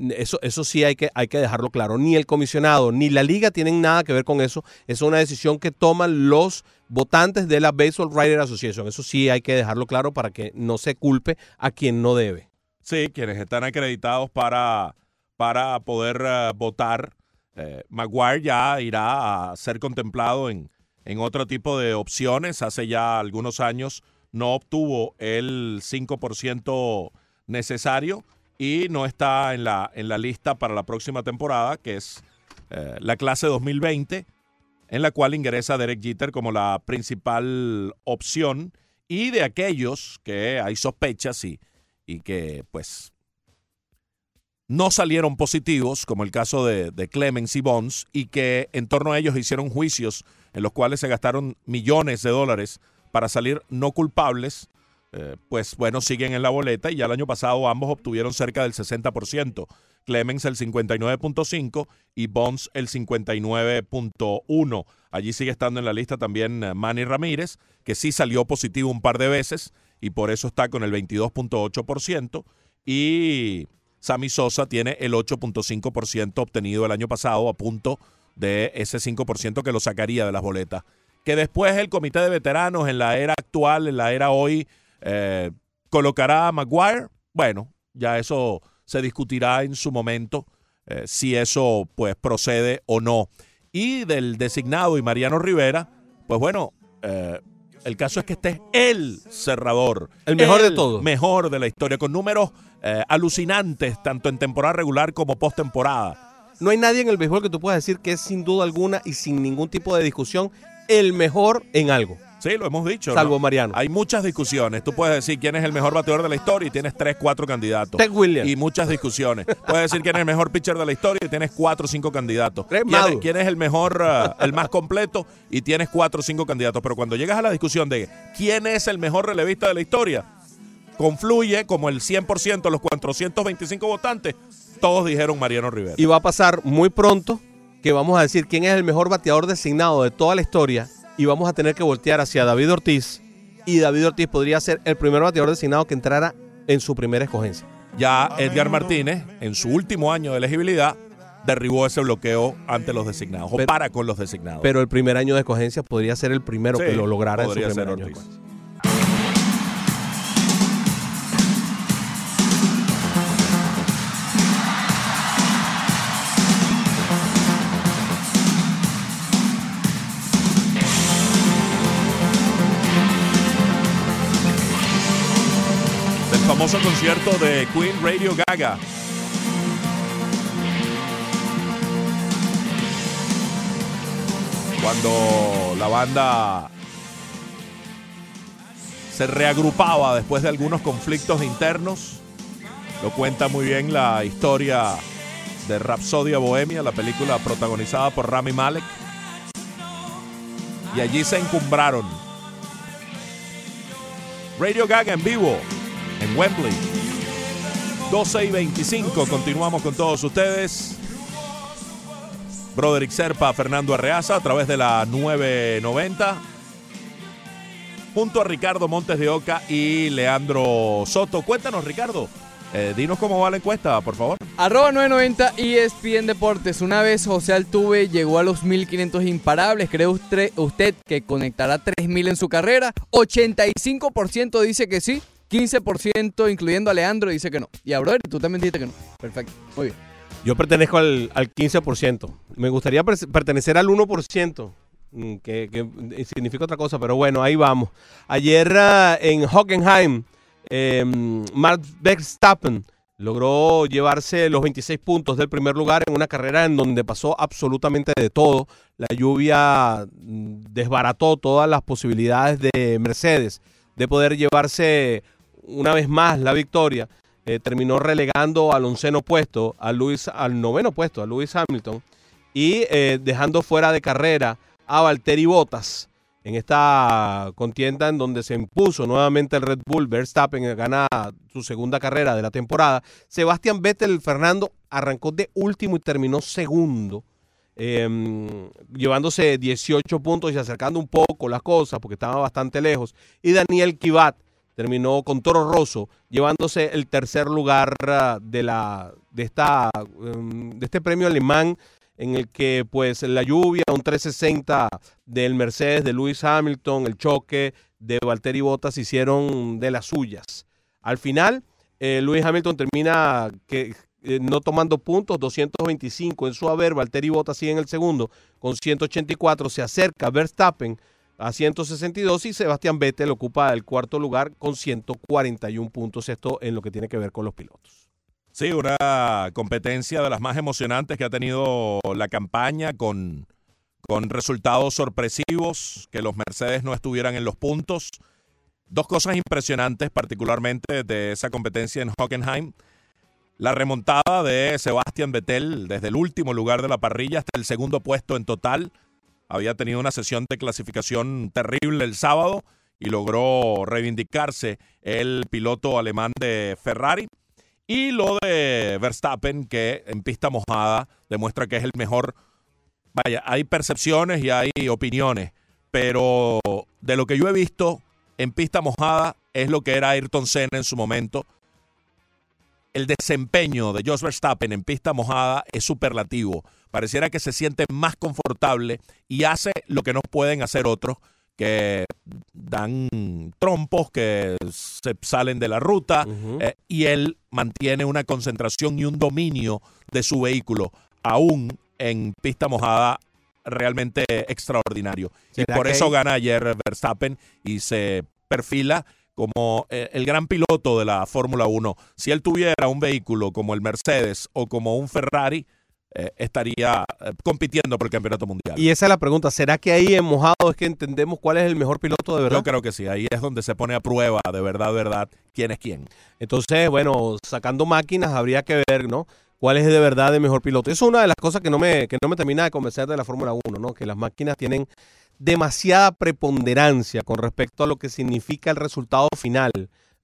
Eso, eso sí hay que, hay que dejarlo claro. Ni el comisionado ni la liga tienen nada que ver con eso. Es una decisión que toman los votantes de la Baseball Writer Association. Eso sí hay que dejarlo claro para que no se culpe a quien no debe. Sí, quienes están acreditados para, para poder eh, votar. Eh, Maguire ya irá a ser contemplado en, en otro tipo de opciones. Hace ya algunos años no obtuvo el 5% necesario y no está en la, en la lista para la próxima temporada, que es eh, la clase 2020, en la cual ingresa Derek Jeter como la principal opción y de aquellos que hay sospechas y, y que pues no salieron positivos, como el caso de, Clemens y Bonds, y que en torno a ellos hicieron juicios en los cuales se gastaron millones de dólares para salir no culpables, eh, pues bueno, siguen en la boleta y ya el año pasado ambos obtuvieron cerca del 60%. Clemens el 59.5 y Bonds el 59.1. Allí sigue estando en la lista también eh, Manny Ramírez, que sí salió positivo un par de veces y por eso está con el 22.8%. Y Sammy Sosa tiene el 8.5% obtenido el año pasado a punto de ese 5% que lo sacaría de las boletas. Que después el comité de veteranos en la era actual, en la era hoy, eh, colocará a Maguire. Bueno, ya eso se discutirá en su momento eh, si eso pues procede o no. Y del designado y Mariano Rivera, pues bueno, eh, el caso es que este es el cerrador. El mejor de todos. Mejor de la historia, con números eh, alucinantes, tanto en temporada regular como postemporada. No hay nadie en el béisbol que tú puedas decir que es sin duda alguna y sin ningún tipo de discusión el mejor en algo. Sí, lo hemos dicho. Salvo ¿no? Mariano. Hay muchas discusiones. Tú puedes decir quién es el mejor bateador de la historia y tienes tres, cuatro candidatos. Ted Williams. Y muchas discusiones. puedes decir quién es el mejor pitcher de la historia y tienes cuatro o cinco candidatos. ¿Quién quién es el mejor, uh, el más completo y tienes cuatro o cinco candidatos. Pero cuando llegas a la discusión de quién es el mejor relevista de la historia, confluye como el 100%, los 425 votantes, todos dijeron Mariano Rivera. Y va a pasar muy pronto que vamos a decir quién es el mejor bateador designado de toda la historia y vamos a tener que voltear hacia David Ortiz y David Ortiz podría ser el primer bateador designado que entrara en su primera escogencia. Ya Edgar Martínez, en su último año de elegibilidad, derribó ese bloqueo ante los designados, o Pero- para con los designados. Pero el primer año de escogencia podría ser el primero Sí, que lo lograra en su primer año. Famoso concierto de Queen Radio Gaga. Cuando la banda se reagrupaba después de algunos conflictos internos, lo cuenta muy bien la historia de Rapsodia Bohemia, la película protagonizada por Rami Malek. Y allí se encumbraron Radio Gaga en vivo en Wembley. 12 y 25, continuamos con todos ustedes. Broderick Serpa, Fernando Arreaza a través de la 990. Junto a Ricardo Montes de Oca y Leandro Soto. Cuéntanos, Ricardo. eh, dinos cómo va la encuesta, por favor. Arroba 990 ESPN Deportes. Una vez José Altuve llegó a los 1500 imparables. ¿Cree usted, que conectará 3000 en su carrera? 85% dice que sí. 15% incluyendo a Leandro dice que no. Y a Brother, tú también dijiste que no. Perfecto. Muy bien. Yo pertenezco al, al 15%. Me gustaría per- pertenecer al 1%, mm, que, eh, significa otra cosa, pero bueno, ahí vamos. Ayer ah, en Hockenheim, eh, Max Verstappen logró llevarse los 26 puntos del primer lugar en una carrera en donde pasó absolutamente de todo. La lluvia mm, desbarató todas las posibilidades de Mercedes de poder llevarse una vez más la victoria. Eh, terminó relegando al onceno puesto, a Luis, al noveno puesto, a Lewis Hamilton, y eh, dejando fuera de carrera a Valtteri Bottas en esta contienda en donde se impuso nuevamente el Red Bull. Verstappen gana su segunda carrera de la temporada. Sebastián Vettel, Fernando, arrancó de último y terminó segundo. eh, llevándose 18 puntos y acercando un poco las cosas porque estaba bastante lejos. Y Daniel Kivat terminó con Toro Rosso llevándose el tercer lugar ah, de la de esta um, de este premio alemán en el que pues la lluvia, un 360 del Mercedes de Lewis Hamilton, el choque de Valtteri Bottas hicieron de las suyas. Al final, eh, Lewis Hamilton termina que, eh, no tomando puntos, 225 en su haber, Valtteri Bottas sigue en el segundo con 184, se acerca Verstappen a 162 y Sebastián Vettel ocupa el cuarto lugar con 141 puntos, esto en lo que tiene que ver con los pilotos. Sí, una competencia de las más emocionantes que ha tenido la campaña con, con resultados sorpresivos, que los Mercedes no estuvieran en los puntos. dos cosas impresionantes, particularmente de esa competencia en Hockenheim. La remontada de Sebastian Vettel desde el último lugar de la parrilla hasta el segundo puesto en total. Había tenido una sesión de clasificación terrible el sábado y logró reivindicarse el piloto alemán de Ferrari. Y lo de Verstappen, que en pista mojada demuestra que es el mejor. Vaya, hay percepciones y hay opiniones, pero de lo que yo he visto en pista mojada es lo que era Ayrton Senna en su momento. El desempeño de Jos Verstappen en pista mojada es superlativo. Pareciera que se siente más confortable y hace lo que no pueden hacer otros, que dan trompos, que se salen de la ruta, eh, y él mantiene una concentración y un dominio de su vehículo, aún en pista mojada, realmente extraordinario. Y ¿Será por eso hay- gana ayer Verstappen y se perfila como eh, el gran piloto de la Fórmula 1. Si él tuviera un vehículo como el Mercedes o como un Ferrari, eh, estaría eh, compitiendo por el campeonato mundial. Y esa es la pregunta. ¿Será que ahí en mojado es que entendemos cuál es el mejor piloto de verdad? Yo creo que sí, ahí es donde se pone a prueba de verdad, verdad, quién es quién. Entonces, bueno, sacando máquinas habría que ver, ¿no? ¿Cuál es de verdad el mejor piloto? Eso es una de las cosas que no me, que no me termina de convencer de la Fórmula 1, ¿no? Que las máquinas tienen demasiada preponderancia con respecto a lo que significa el resultado final.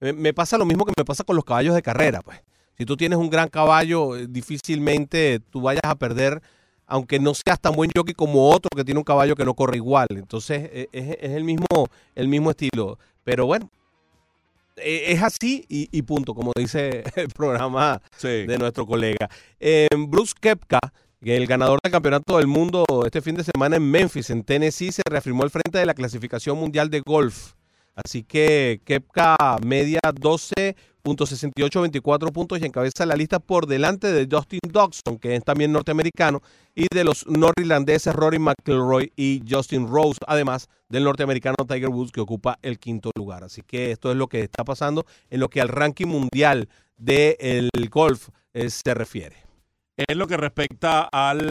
Me, me pasa lo mismo que me pasa con los caballos de carrera, pues. Si tú tienes un gran caballo, eh, difícilmente tú vayas a perder, aunque no seas tan buen jockey como otro que tiene un caballo que no corre igual. Entonces, eh, es, es el, mismo, el mismo estilo. Pero bueno, eh, es así y, y punto, como dice el programa Sí. de nuestro colega. Eh, Bruce Kepka, que el ganador del campeonato del mundo este fin de semana en Memphis, en Tennessee, se reafirmó al frente de la clasificación mundial de golf. Así que Kepka media 12.6824 puntos y encabeza la lista por delante de Justin Dodson, que es también norteamericano, y de los norirlandeses Rory McIlroy y Justin Rose, además del norteamericano Tiger Woods, que ocupa el quinto lugar. Así que esto es lo que está pasando en lo que al ranking mundial del golf eh, se refiere. En lo que respecta al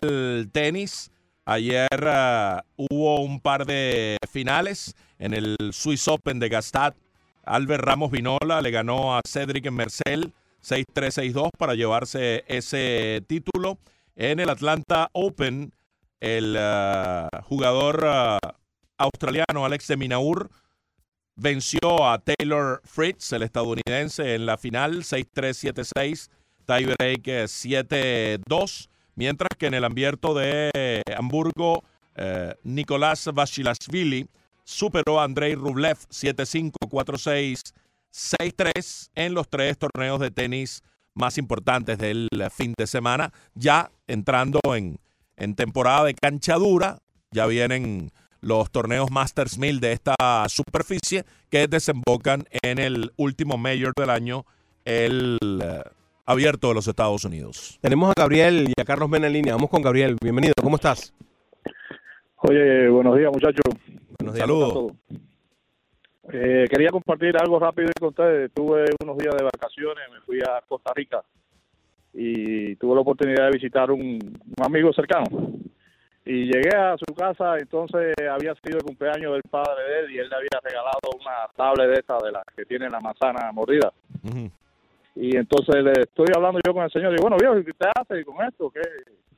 tenis, ayer ah, hubo un par de finales en el Swiss Open de Gastad. Albert Ramos Vinola le ganó a Cedric Mercel 6-3-6-2 para llevarse ese título. En el Atlanta Open, el ah, jugador ah, australiano Alex de Minaur venció a Taylor Fritz, el estadounidense, en la final 6-3-7-6 tiebreak eh, 7-2, mientras que en el abierto de Hamburgo, eh, Nicolás Vashilashvili superó a Andrei Rublev 7-5, 4-6, 6-3 en los tres torneos de tenis más importantes del fin de semana, ya entrando en, en temporada de cancha dura, ya vienen los torneos Masters 1000 de esta superficie que desembocan en el último Major del año, el eh, abierto de los Estados Unidos. Tenemos a Gabriel y a Carlos Mena en línea. Vamos con Gabriel. Bienvenido. ¿Cómo estás? Oye, buenos días muchachos. Buenos días. Saludos. Eh, quería compartir algo rápido con ustedes. Tuve unos días de vacaciones, me fui a Costa Rica y tuve la oportunidad de visitar un, un amigo cercano. Y llegué a su casa, entonces había sido el cumpleaños del padre de él y él le había regalado una tablet de esta, de la que tiene la manzana mordida. Y entonces le estoy hablando yo con el señor y digo, bueno, viejo, ¿qué te hace con esto? que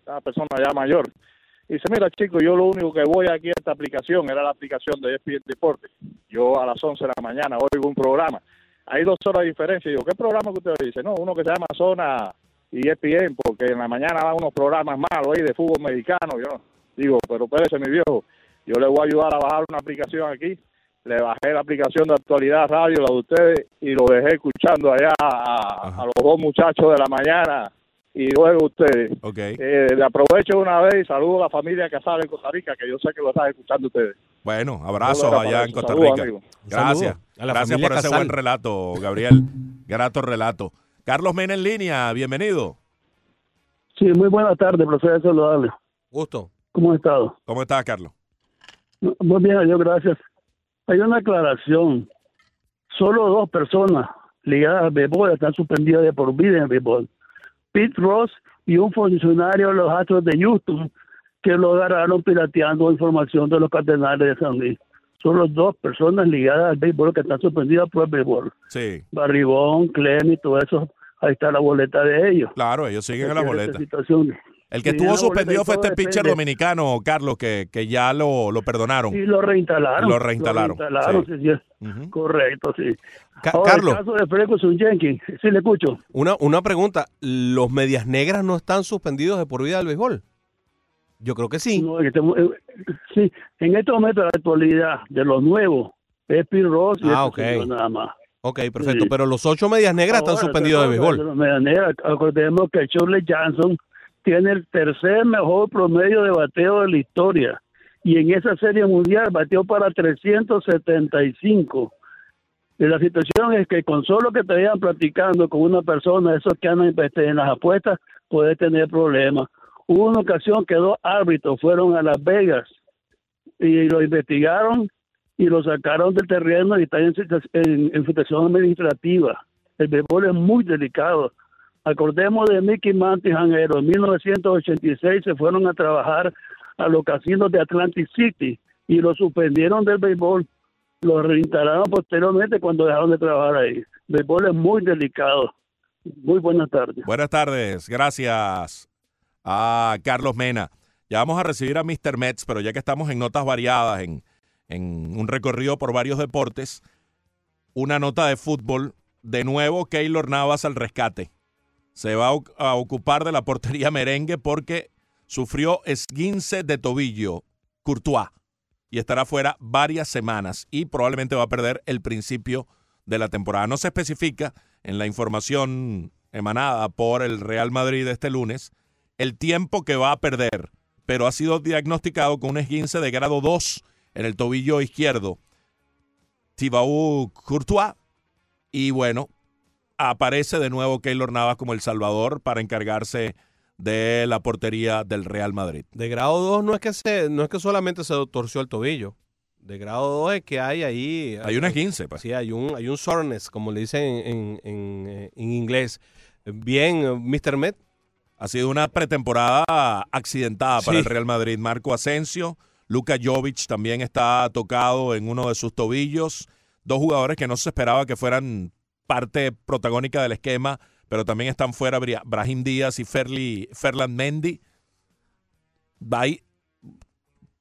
Una persona ya mayor. Y dice, mira, chico, yo lo único que voy aquí a esta aplicación era la aplicación de ESPN Deporte. Yo a las 11 de la mañana oigo un programa. Hay dos horas de diferencia. Y digo, ¿qué programa que usted dice? No, uno que se llama Zona y ESPN, porque en la mañana dan unos programas malos ahí de fútbol mexicano. Yo digo, pero espérese, mi viejo, yo le voy a ayudar a bajar una aplicación aquí. Le bajé la aplicación de actualidad radio, la de ustedes, y lo dejé escuchando allá a, a los dos muchachos de la mañana y luego ustedes. Ok. Eh, le aprovecho una vez y saludo a la familia Casal en Costa Rica, que yo sé que lo están escuchando ustedes. Bueno, abrazos allá en. Costa Rica. Gracias. saludo a la Gracias por ese Casal. buen relato, Gabriel. Grato relato. Carlos Mena en línea, bienvenido. Sí, muy buenas tardes, profesor saludable. Gusto. ¿Cómo ha estado? ¿Cómo estás, Carlos? Muy bien, adiós, gracias. Hay una aclaración. Solo dos personas ligadas al béisbol están suspendidas de por vida en el béisbol. Pete Ross y un funcionario de los Astros de Houston que lo agarraron pirateando información de los Cardenales de San Luis. Solo dos personas ligadas al béisbol que están suspendidas por el béisbol. Sí, Barribón, Clem y todo eso. Ahí está la boleta de ellos. claro, ellos siguen en la boleta. situación. El que Sí, estuvo suspendido fue este pitcher depende. dominicano, Carlos, que, que ya lo, lo perdonaron. Y lo reinstalaron. Lo reinstalaron, reinstalaron, sí. sí, sí. Ujú. Correcto, sí. Ca- Ahora, Carlos. El caso de Ferguson Jenkins, sí le escucho. Una, una pregunta, ¿los medias negras no están suspendidos de por vida del béisbol? Yo creo que sí. No, en este eh, sí, en este momento la actualidad de los nuevos es Pete Ross y Ah, este nada más. Ok, perfecto, Sí. pero los ocho medias negras están Ahora, suspendidos de béisbol. los medias negras, Acordemos que Shirley Johnson tiene el tercer mejor promedio de bateo de la historia. Y en esa serie mundial bateó para 375. Y la situación es que con solo que te vayan platicando con una persona, esos que andan este, en las apuestas, puede tener problemas. Hubo una ocasión que dos árbitros fueron a Las Vegas y lo investigaron y lo sacaron del terreno y está en, en, en situación administrativa. El béisbol es muy delicado. Acordemos de Mickey Mantle y Janero. En 1986 se fueron a trabajar a los casinos de Atlantic City y lo suspendieron del béisbol. Lo reinstalaron posteriormente cuando dejaron de trabajar ahí. El béisbol es muy delicado. Muy buenas tardes. Buenas tardes, gracias a Carlos Mena. Ya vamos a recibir a Mr. Mets, pero ya que estamos en notas variadas, en, en un recorrido por varios deportes, una nota de fútbol. De nuevo, Keylor Navas al rescate. Se va a oc- a ocupar de la portería merengue porque sufrió esguince de tobillo, Courtois, y estará fuera varias semanas y probablemente va a perder el principio de la temporada. No se especifica en la información emanada por el Real Madrid este lunes el tiempo que va a perder, pero ha sido diagnosticado con un esguince de grado 2 en el tobillo izquierdo. Thibaut Courtois y bueno, aparece de nuevo Keylor Navas como el salvador para encargarse de la portería del Real Madrid. De grado 2 no es que se, no es que solamente se torció el tobillo. De grado 2 es que hay ahí. Hay un esguince, pues. Sí, hay un, hay un soreness, como le dicen en, en- en, eh, inglés. Bien, eh, Mr. Met. Ha sido una pretemporada accidentada para el Real Madrid. Marco Asensio, Luka Jovic también está tocado en uno de sus tobillos. Dos jugadores que no se esperaba que fueran parte protagónica del esquema, pero también están fuera Brahim Díaz y Ferli, Ferland Mendy. Va ahí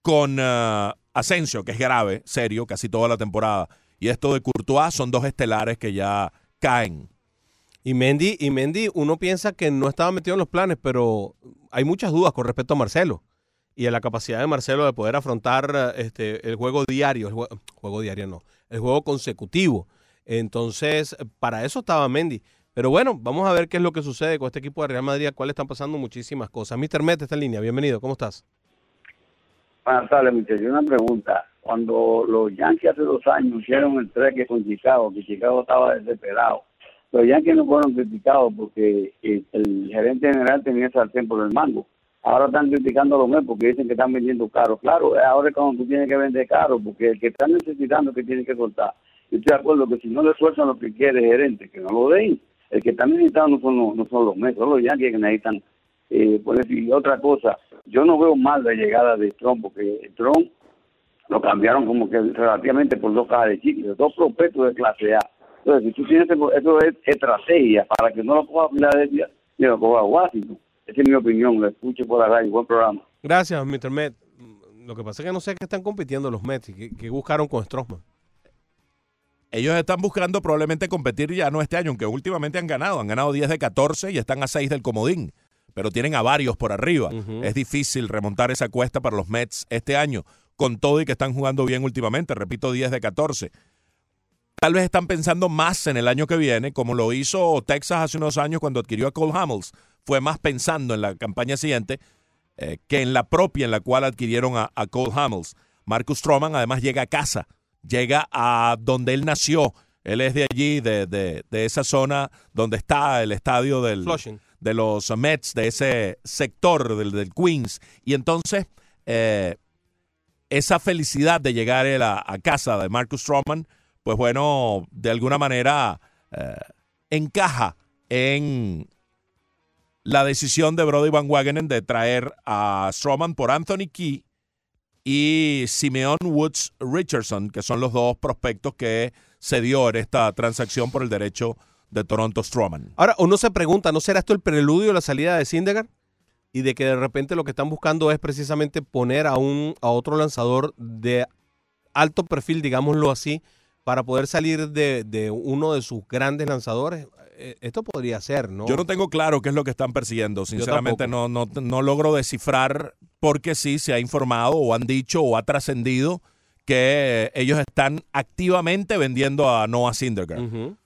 con ah, Asensio, que es grave, serio, casi toda la temporada. Y esto de Courtois son dos estelares que ya caen. Y Mendy, y Mendy, uno piensa que no estaba metido en los planes, pero hay muchas dudas con respecto a Marcelo y a la capacidad de Marcelo de poder afrontar eh, este, el juego diario, el jue- juego diario no, el juego consecutivo. Entonces, para eso estaba Mendy. Pero bueno, vamos a ver qué es lo que sucede con este equipo de Real Madrid, al están pasando muchísimas cosas. Mr. Met está en línea, bienvenido, ¿cómo estás? Buenas tardes, muchachos. Una pregunta. Cuando los Yankees hace dos años hicieron el treque con Chicago, que Chicago estaba desesperado, los Yankees no fueron criticados porque eh, el gerente general tenía sartén por el mango. Ahora están criticando a los Mets porque dicen que están vendiendo caro. Claro, ahora es cuando tú tienes que vender caro, porque el que está necesitando que tiene que cortar. Yo estoy de acuerdo que si no le esfuerzan lo que quiere el gerente, que no lo den. El que está necesitando no son los, no son los Mets, son los Yankees que necesitan. Eh, por decir, otra cosa, yo no veo mal la llegada de Trump, porque Trump lo cambiaron como que relativamente por dos cajas de chicles, dos prospectos de clase A. Entonces, si tú tienes eso es estrategia para que no lo coja Filadelfia ni lo coja Washington. Esa es mi opinión, lo escucho por la radio, buen programa. Gracias, Mr. Met. Lo que pasa es que no sé qué están compitiendo los Mets y qué, buscaron con Stroman. Ellos están buscando probablemente competir ya no este año, aunque últimamente han ganado. Han ganado 10 de 14 y están a 6 del comodín. Pero tienen a varios por arriba. Es difícil remontar esa cuesta para los Mets este año, con todo y que están jugando bien últimamente. Repito, 10 de 14. Tal vez están pensando más en el año que viene, como lo hizo Texas hace unos años cuando adquirió a Cole Hamels. Fue más pensando en la campaña siguiente eh, que en la propia en la cual adquirieron a, a Cole Hamels. Marcus Stroman además llega a casa, llega a donde él nació. Él es de allí, de, de- de esa zona donde está el estadio del, Flushing. de los Mets, de ese sector del, del Queens. Y entonces, eh, esa felicidad de llegar él a, a casa de Marcus Stroman, pues bueno, de alguna manera eh, encaja en la decisión de Brody Van Wagenen de traer a Stroman por Anthony Key y Simeon Woods Richardson, que son los dos prospectos que se dio en esta transacción por el derecho de Toronto Stroman. Ahora, uno se pregunta, ¿no será esto el preludio de la salida de Syndergaard? Y de que de repente lo que están buscando es precisamente poner a, un, a otro lanzador de alto perfil, digámoslo así, para poder salir de, de uno de sus grandes lanzadores. Eh, Esto podría ser, ¿no? Yo no tengo claro qué es lo que están persiguiendo. Sinceramente, no, no, no logro descifrar porque sí se ha informado o han dicho o ha trascendido que ellos están activamente vendiendo a Noah Syndergaard. Ujú.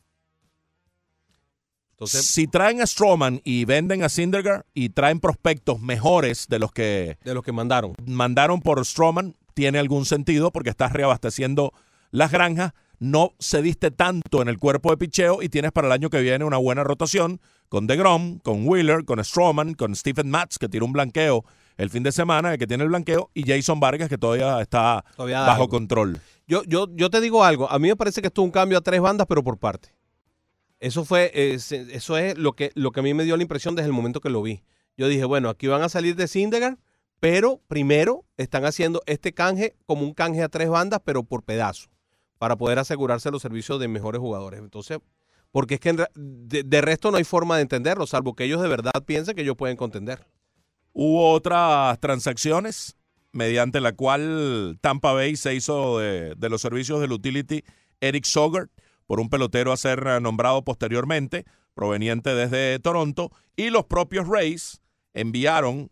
Entonces, si traen a Stroman y venden a Syndergaard y traen prospectos mejores de los que de los que mandaron. mandaron por Stroman, tiene algún sentido porque estás reabasteciendo las granjas. No cediste tanto en el cuerpo de picheo y tienes para el año que viene una buena rotación con DeGrom, con Wheeler, con Stroman, con Stephen Matz, que tiró un blanqueo el fin de semana, el que tiene el blanqueo, y Jason Vargas, que todavía está Todavía bajo algo. control. Yo, yo, yo te digo algo, a mí me parece que esto es un cambio a tres bandas, pero por parte. Eso fue, eh, eso es lo que, lo que a mí me dio la impresión desde el momento que lo vi. Yo dije, bueno, aquí van a salir de Syndergaard, pero primero están haciendo este canje como un canje a tres bandas, pero por pedazo, para poder asegurarse los servicios de mejores jugadores. Entonces, porque es que de, de resto no hay forma de entenderlo, salvo que ellos de verdad piensen que ellos pueden contender. Hubo otras transacciones mediante la cual Tampa Bay se hizo de, los servicios del utility Eric Sogert por un pelotero a ser nombrado posteriormente, proveniente desde Toronto, y los propios Rays enviaron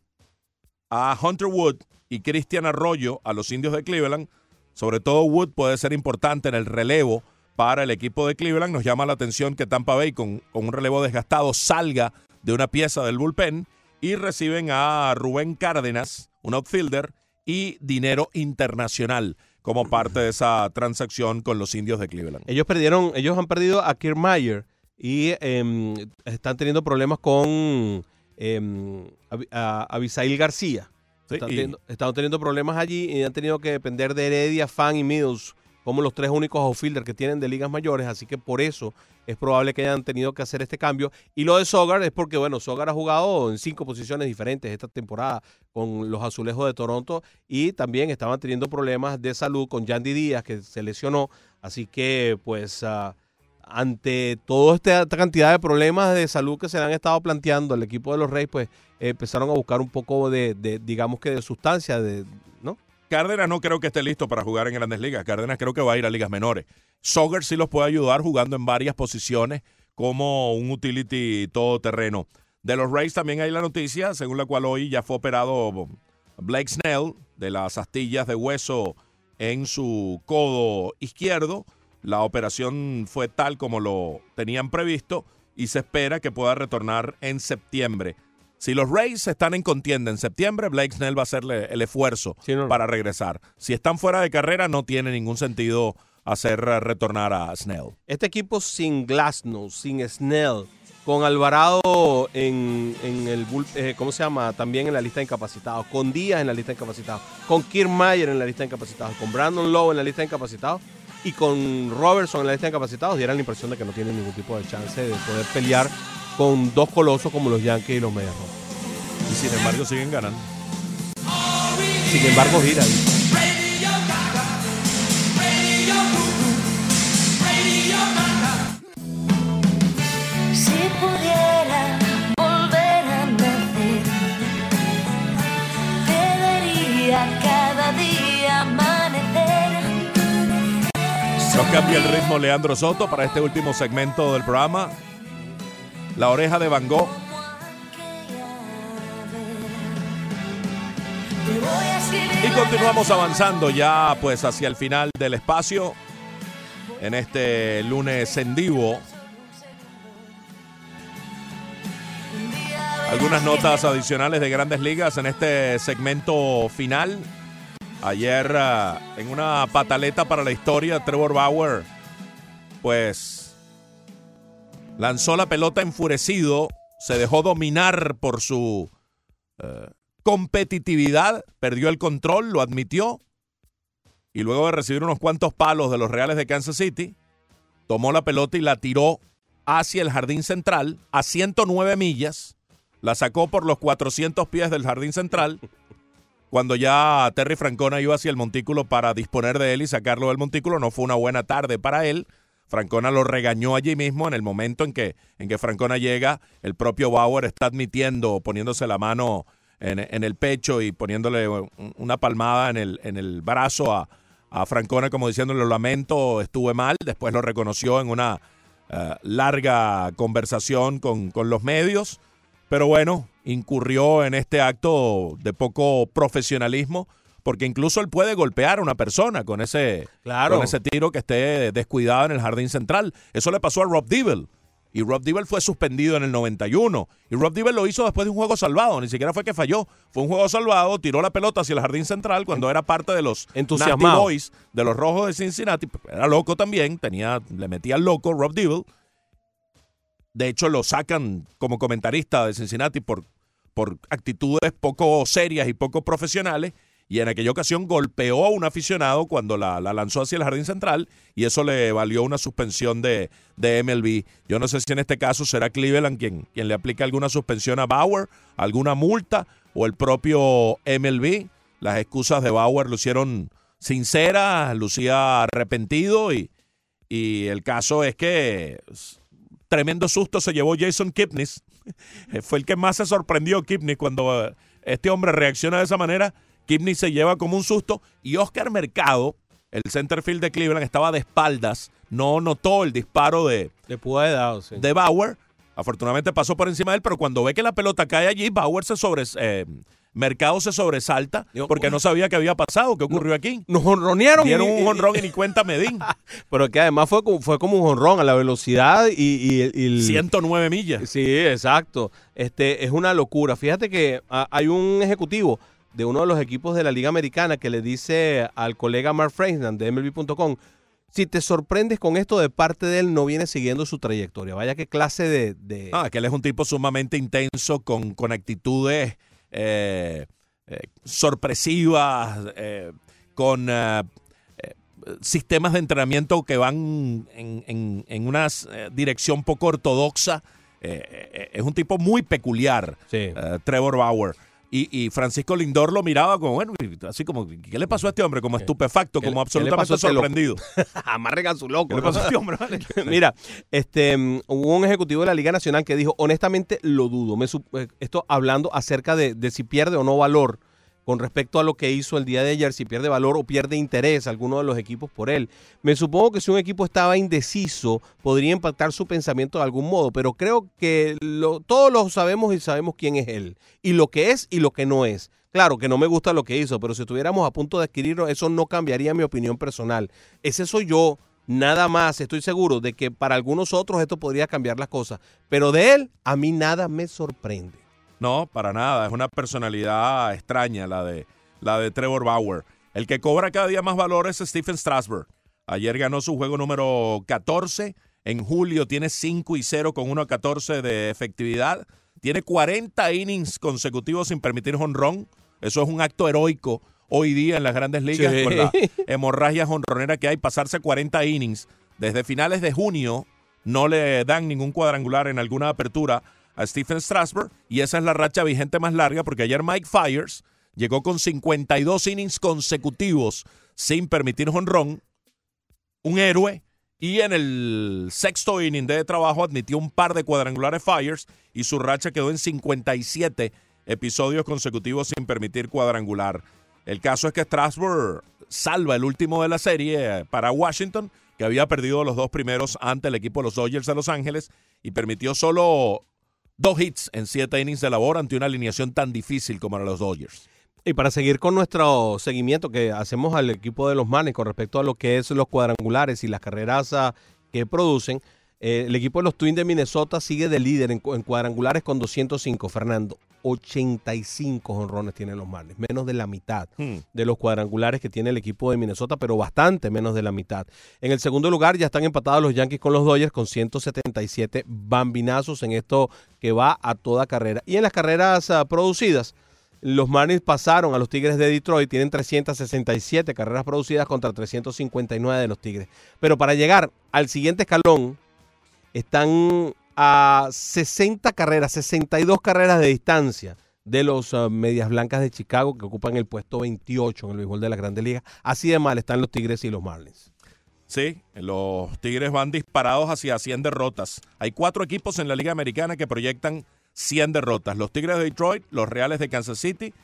a Hunter Wood y Cristian Arroyo a los indios de Cleveland. Sobre todo Wood puede ser importante en el relevo para el equipo de Cleveland. Nos llama la atención que Tampa Bay con, un relevo desgastado salga de una pieza del bullpen y reciben a Rubén Cárdenas, un outfielder, y dinero internacional como parte de esa transacción con los indios de Cleveland. Ellos perdieron, ellos han perdido a Kiermaier y em, están teniendo problemas con a- Abisail García. Sí, están, y- teniendo, están teniendo problemas allí y han tenido que depender de Heredia, Fan y Mills como los tres únicos outfielders que tienen de ligas mayores, así que por eso es probable que hayan tenido que hacer este cambio. Y lo de Sogar es porque, bueno, Sogar ha jugado en cinco posiciones diferentes esta temporada con los azulejos de Toronto y también estaban teniendo problemas de salud con Yandy Díaz, que se lesionó. Así que, pues, ah, ante toda esta, cantidad de problemas de salud que se le han estado planteando al equipo de los Reyes, pues empezaron a buscar un poco de, de, digamos que de sustancia, de, ¿no? Cárdenas no creo que esté listo para jugar en grandes ligas. Cárdenas creo que va a ir a ligas menores. Soger sí los puede ayudar jugando en varias posiciones como un utility todoterreno. De los Rays también hay la noticia, según la cual hoy ya fue operado Blake Snell de las astillas de hueso en su codo izquierdo. La operación fue tal como lo tenían previsto y se espera que pueda retornar en septiembre. Si los Rays están en contienda en septiembre, Blake Snell va a hacerle el esfuerzo Sí, no. para regresar. Si están fuera de carrera, no tiene ningún sentido hacer eh, retornar a Snell. Este equipo sin Glasnow, sin Snell, con Alvarado en, en el, eh, ¿cómo se llama? También en la lista de incapacitados, con Díaz en la lista de incapacitados, con Kiermaier en la lista de incapacitados, con Brandon Lowe en la lista de incapacitados y con Robertson en la lista de incapacitados, dieran la impresión de que no tienen ningún tipo de chance de poder pelear con dos colosos como los Yankees y los Medias Rojas. Y sin embargo, siguen ganando. Sin embargo, gira. Si pudiera volver a nacer, Nos cambia el ritmo Leandro Soto para este último segmento del programa. La oreja de Van Gogh. Y continuamos avanzando ya pues hacia el final del espacio en este lunes en vivo. Algunas notas adicionales de grandes ligas en este segmento final. Ayer ah, en una pataleta para la historia, Trevor Bauer pues lanzó la pelota enfurecido, se dejó dominar por su eh, competitividad, perdió el control, lo admitió, y luego de recibir unos cuantos palos de los Reales de Kansas City, tomó la pelota y la tiró hacia el jardín central a 109 millas, la sacó por los 400 pies del jardín central cuando ya Terry Francona iba hacia el montículo para disponer de él y sacarlo del montículo, no fue una buena tarde para él. Francona lo regañó allí mismo en el momento en que, en que Francona llega. El propio Bauer está admitiendo, poniéndose la mano en, el pecho y poniéndole un- una palmada en el, en el brazo a, a Francona como diciéndole lo lamento, estuve mal. Después lo reconoció en una eh, larga conversación con, con los medios. Pero bueno, incurrió en este acto de poco profesionalismo, porque incluso él puede golpear a una persona con ese, Claro. con ese tiro que esté descuidado en el jardín central. Eso le pasó a Rob Dibble. Y Rob Dibble fue suspendido en el 91. Y Rob Dibble lo hizo después de un juego salvado. Ni siquiera fue que falló. Fue un juego salvado, tiró la pelota hacia el jardín central cuando era parte de los Nasty Entusiasmado. Boys, de los rojos de Cincinnati. Era loco también, tenía, le metía al loco Rob Dibble. De hecho, lo sacan como comentarista de Cincinnati por, por actitudes poco serias y poco profesionales. Y en aquella ocasión golpeó a un aficionado cuando la, la lanzó hacia el jardín central y eso le valió una suspensión de, de MLB. Yo no sé si en este caso será Cleveland quien, quien le aplica alguna suspensión a Bauer, alguna multa o el propio MLB. Las excusas de Bauer lucieron sinceras, lucía arrepentido y, y el caso es que tremendo susto se llevó Jason Kipnis. Fue el que más se sorprendió Kipnis cuando eh, este hombre reacciona de esa manera. Kipnis se lleva como un susto y Oscar Mercado, el centerfield de Cleveland, estaba de espaldas, no notó el disparo de, sí. de Bauer. Afortunadamente pasó por encima de él, pero cuando ve que la pelota cae allí, Bauer se sobre, eh, Mercado se sobresalta porque no sabía qué había pasado, qué ocurrió aquí. Nos honronearon. Dieron un honrón y ni cuenta me di. Pero que además fue como, fue como un honrón a la velocidad y, y- y el... 109 millas. Sí, exacto. Este, es una locura. Fíjate que ah, hay un ejecutivo de uno de los equipos de la Liga Americana que le dice al colega Mark Freisman de MLB.com, si te sorprendes con esto de parte de él, no viene siguiendo su trayectoria. Vaya qué clase de... de- Ah, que él es un tipo sumamente intenso, con, con actitudes eh, eh, sorpresivas, eh, con eh, sistemas de entrenamiento que van en, en- en una dirección poco ortodoxa. Es un tipo muy peculiar, eh, Trevor Bauer. Y, y Francisco Lindor lo miraba como, bueno, así como, ¿qué le pasó a este hombre? Como estupefacto, ¿Qué le- como absolutamente a este sorprendido. Amarren a su loco. ¿Qué le pasó a este hombre? Vale. Mira, este, hubo un ejecutivo de la Liga Nacional que dijo, honestamente lo dudo. Me eh, esto hablando acerca de, de si pierde o no valor con respecto a lo que hizo el día de ayer, si pierde valor o pierde interés alguno de los equipos por él. Me supongo que si un equipo estaba indeciso, podría impactar su pensamiento de algún modo, pero creo que lo- todos lo sabemos y sabemos quién es él, y lo que es y lo que no es. Claro que no me gusta lo que hizo, pero si estuviéramos a punto de adquirirlo, eso no cambiaría mi opinión personal. Ese soy yo, nada más. Estoy seguro de que para algunos otros esto podría cambiar las cosas, pero de él a mí nada me sorprende. No, para nada. Es una personalidad extraña la de, la de Trevor Bauer. El que cobra cada día más valor es Stephen Strasburg. Ayer ganó su juego número 14. En julio tiene 5 y 0 con 1 a 14 de efectividad. Tiene 40 innings consecutivos sin permitir jonrón. Eso es un acto heroico hoy día en las grandes ligas Sí. con la hemorragia jonronera que hay. Pasarse 40 innings desde finales de junio no le dan ningún cuadrangular en alguna apertura a Stephen Strasburg y esa es la racha vigente más larga porque ayer Mike Fyers llegó con 52 innings consecutivos sin permitir jonrón, un héroe y en el sexto inning de trabajo admitió un par de cuadrangulares Fyers y su racha quedó en 57 episodios consecutivos sin permitir cuadrangular. El caso es que Strasburg salva el último de la serie para Washington, que había perdido los dos primeros ante el equipo de los Dodgers de Los Ángeles y permitió solo dos hits en siete innings de labor ante una alineación tan difícil como la de los Dodgers. Y para seguir con nuestro seguimiento que hacemos al equipo de los Manes con respecto a lo que es los cuadrangulares y las carreras ah, que producen, eh, el equipo de los Twins de Minnesota sigue de líder en, cu- en cuadrangulares con 205. Fernando, 85 honrones tienen los Manes, menos de la mitad Hmm. de los cuadrangulares que tiene el equipo de Minnesota, pero bastante menos de la mitad. En el segundo lugar ya están empatados los Yankees con los Dodgers con 177 bambinazos en esto que va a toda carrera. Y en las carreras ah, producidas, los Marlins pasaron a los Tigres de Detroit, tienen 367 carreras producidas contra 359 de los Tigres. Pero para llegar al siguiente escalón, están a 60 carreras, 62 carreras de distancia de los ah, Medias Blancas de Chicago, que ocupan el puesto 28 en el béisbol de las Grandes Ligas. Así de mal están los Tigres y los Marlins. Sí, los Tigres van disparados hacia 100 derrotas. Hay cuatro equipos en la Liga Americana que proyectan 100 derrotas. Los Tigres de Detroit, los Reales de Kansas City.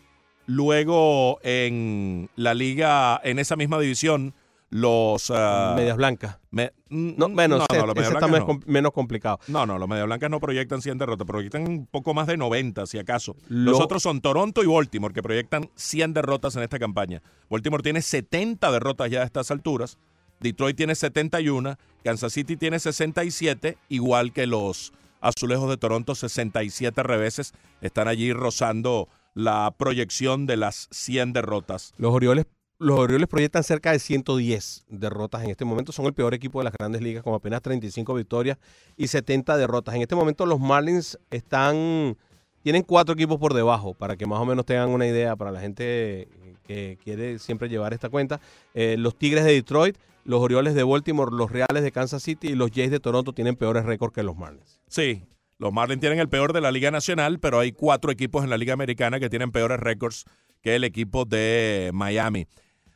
Luego en la liga, en esa misma división, los... ah, Medias Blancas. me- No, menos, no, ese- no, los ese Medias está no. menos complicado. No, no, los Media Blancas no proyectan 100 derrotas, proyectan un poco más de 90, si acaso. Los Lo- otros son Toronto y Baltimore, que proyectan 100 derrotas en esta campaña. Baltimore tiene 70 derrotas ya a estas alturas. Detroit tiene 71, Kansas City tiene 67, igual que los Azulejos de Toronto, 67 reveses. Están allí rozando la proyección de las 100 derrotas. Los Orioles, los Orioles proyectan cerca de 110 derrotas en este momento. Son el peor equipo de las grandes ligas con apenas 35 victorias y 70 derrotas. En este momento los Marlins están tienen cuatro equipos por debajo para que más o menos tengan una idea para la gente que quiere siempre llevar esta cuenta. Eh, los Tigres de Detroit, los Orioles de Baltimore, los Reales de Kansas City y los Jays de Toronto tienen peores récords que los Marlins. Sí, los Marlins tienen el peor de la Liga Nacional, pero hay cuatro equipos en la Liga Americana que tienen peores récords que el equipo de Miami.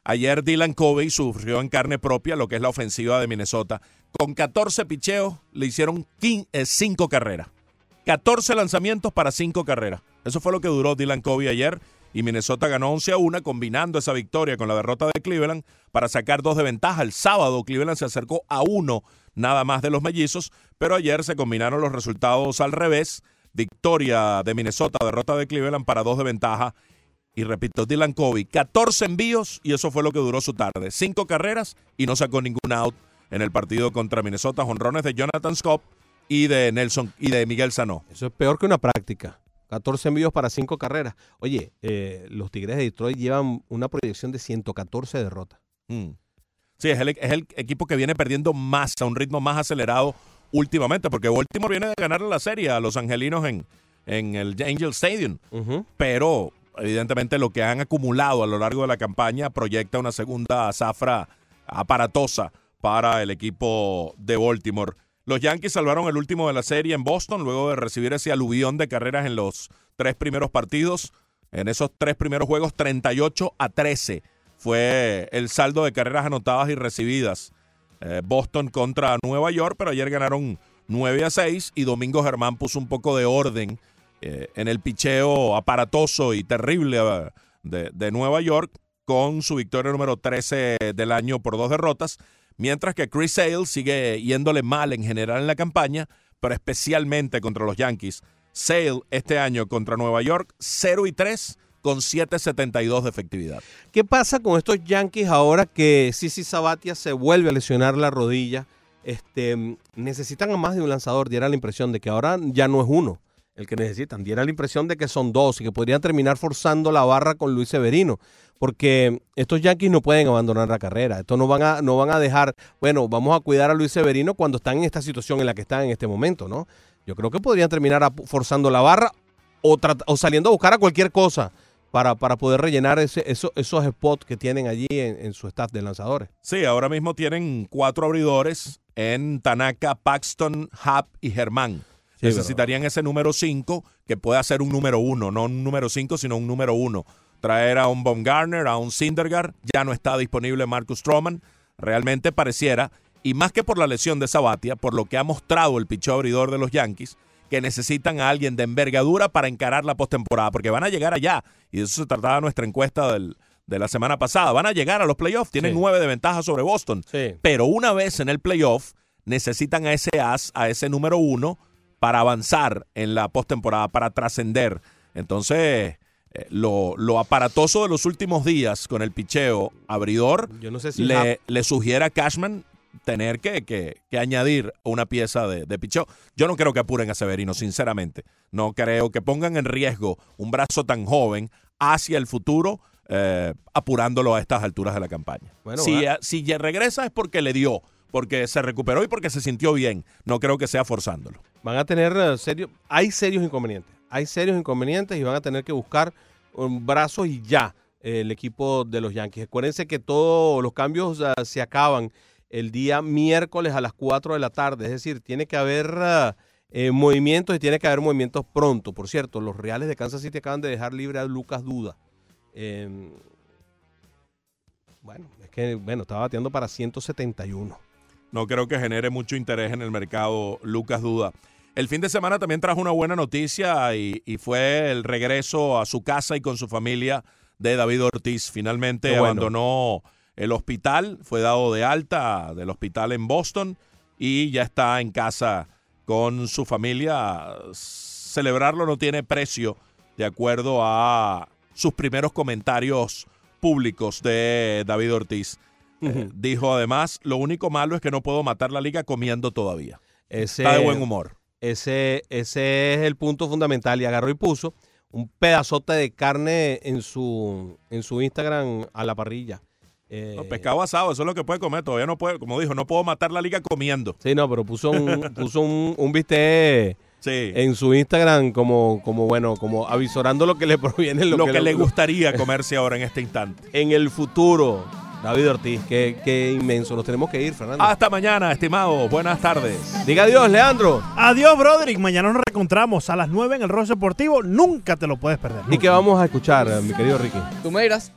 Ayer Dylan Covey sufrió en carne propia lo que es la ofensiva de Minnesota. Con 14 picheos le hicieron 5 carreras. 14 lanzamientos para 5 carreras. Eso fue lo que duró Dylan Covey ayer. Y Minnesota ganó 11 a 1, combinando esa victoria con la derrota de Cleveland para sacar dos de ventaja. El sábado Cleveland se acercó a uno nada más de los mellizos, pero ayer se combinaron los resultados al revés. Victoria de Minnesota, derrota de Cleveland para dos de ventaja. Y repito, Dylan Covey, 14 envíos y eso fue lo que duró su tarde. Cinco carreras y no sacó ningún out en el partido contra Minnesota. Jonrones de Jonathan Scott y de Nelson y de Miguel Sanó. Eso es peor que una práctica. 14 envíos para 5 carreras. Oye, eh, los Tigres de Detroit llevan una proyección de 114 derrotas. Mm. Sí, es el, es el equipo que viene perdiendo más, a un ritmo más acelerado últimamente, porque Baltimore viene de ganar la serie a los angelinos en, en el Angel Stadium. Pero, evidentemente, lo que han acumulado a lo largo de la campaña proyecta una segunda zafra aparatosa para el equipo de Baltimore. Los Yankees salvaron el último de la serie en Boston luego de recibir ese aluvión de carreras en los tres primeros partidos. En esos tres primeros juegos, 38 a 13 fue el saldo de carreras anotadas y recibidas. Eh, Boston contra Nueva York, pero ayer ganaron 9 a 6 y Domingo Germán puso un poco de orden eh, en el picheo aparatoso y terrible eh, de, Nueva York con su victoria número 13 del año por dos derrotas, mientras que Chris Sale sigue yéndole mal en general en la campaña, pero especialmente contra los Yankees. Sale este año contra Nueva York 0 y 3 con 7.72 de efectividad. ¿Qué pasa con estos Yankees ahora que Sisi Sabatia se vuelve a lesionar la rodilla? Este, necesitan a más de un lanzador. Diera la impresión de que ahora ya no es uno el que necesitan. Diera la impresión de que son dos y que podrían terminar forzando la barra con Luis Severino. Porque estos Yankees no pueden abandonar la carrera. Esto no van a, no van a dejar, bueno, vamos a cuidar a Luis Severino cuando están en esta situación en la que están en este momento, ¿no? Yo creo que podrían terminar forzando la barra o, o saliendo a buscar a cualquier cosa para, para poder rellenar ese, eso- esos spots que tienen allí en, su staff de lanzadores. Sí, ahora mismo tienen cuatro abridores en Tanaka, Paxton, Happ y Germán. Sí, Necesitarían ese número 5 que pueda ser un número 1, no un número 5, sino un número 1. Traer a un Baumgartner, a un Syndergaard, ya no está disponible Marcus Stroman. Realmente pareciera, y más que por la lesión de Sabatia, por lo que ha mostrado el pichó abridor de los Yankees, que necesitan a alguien de envergadura para encarar la postemporada, porque van a llegar allá, y de eso se trataba nuestra encuesta del- de la semana pasada. Van a llegar a los playoffs, tienen Sí. nueve de ventaja sobre Boston, pero una vez en el playoff, necesitan a ese as, a ese número uno, para avanzar en la postemporada, para trascender. Entonces, eh, lo, lo aparatoso de los últimos días con el picheo abridor Yo no sé si le, le sugiere a Cashman tener que, que- que añadir una pieza de, de picheo. Yo no creo que apuren a Severino, sinceramente. No creo que pongan en riesgo un brazo tan joven hacia el futuro, eh, apurándolo a estas alturas de la campaña. Bueno, si, si ya regresa es porque le dio, porque se recuperó y porque se sintió bien. No creo que sea forzándolo. Van a tener eh, serios, hay serios inconvenientes. Hay serios inconvenientes y van a tener que buscar un brazo y ya eh, el equipo de los Yankees. Acuérdense que todos los cambios ah, se acaban el día miércoles a las 4 de la tarde. Es decir, tiene que haber eh, movimientos y tiene que haber movimientos pronto. Por cierto, los Reales de Kansas City acaban de dejar libre a Lucas Duda. Eh, bueno, es que bueno, estaba bateando para 171. No creo que genere mucho interés en el mercado Lucas Duda. El fin de semana también trajo una buena noticia y, y fue el regreso a su casa y con su familia de David Ortiz. Finalmente bueno. abandonó el hospital, fue dado de alta del hospital en Boston y ya está en casa con su familia. Celebrarlo no tiene precio de acuerdo a sus primeros comentarios públicos de David Ortiz. Eh, dijo además, lo único malo es que no puedo matar la liga comiendo todavía. Ese, Está de buen humor. Ese, ese es el punto fundamental. Y agarró y puso un pedazote de carne en su, en su Instagram a la parrilla. Eh, No, pescado asado, eso es lo que puede comer. Todavía no puede, como dijo, no puedo matar la liga comiendo. Sí, no, pero puso un, puso un, un bistec Sí. en su Instagram como, como bueno, como avisorando lo que le proviene, lo, lo, que, le gustaría comerse ahora en este instante. en el futuro. David Ortiz, qué, qué inmenso. Nos tenemos que ir, Fernando. Hasta mañana, estimado. Buenas tardes. Diga adiós, Leandro. Adiós, Broderick. Mañana nos reencontramos a las 9 en el Ross Deportivo. Nunca te lo puedes perder. ¿Y qué vamos a escuchar, mi querido Ricky? Tú me dirás.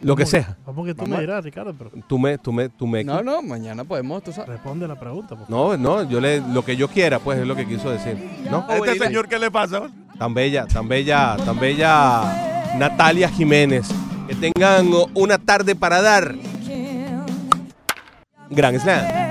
Lo que sea. Vamos que tú Vamos. me dirás, Ricardo, pero Tú me, tú me, tú me. No, no, mañana podemos, tú sabes. responde la pregunta. por favor. No, no, yo le, lo que yo quiera, pues es lo que quiso decir. ¿No? ¿A este señor qué le pasa? Tan bella, tan bella, tan bella Natalia Jiménez. Que tengan una tarde para dar. Gran Slam.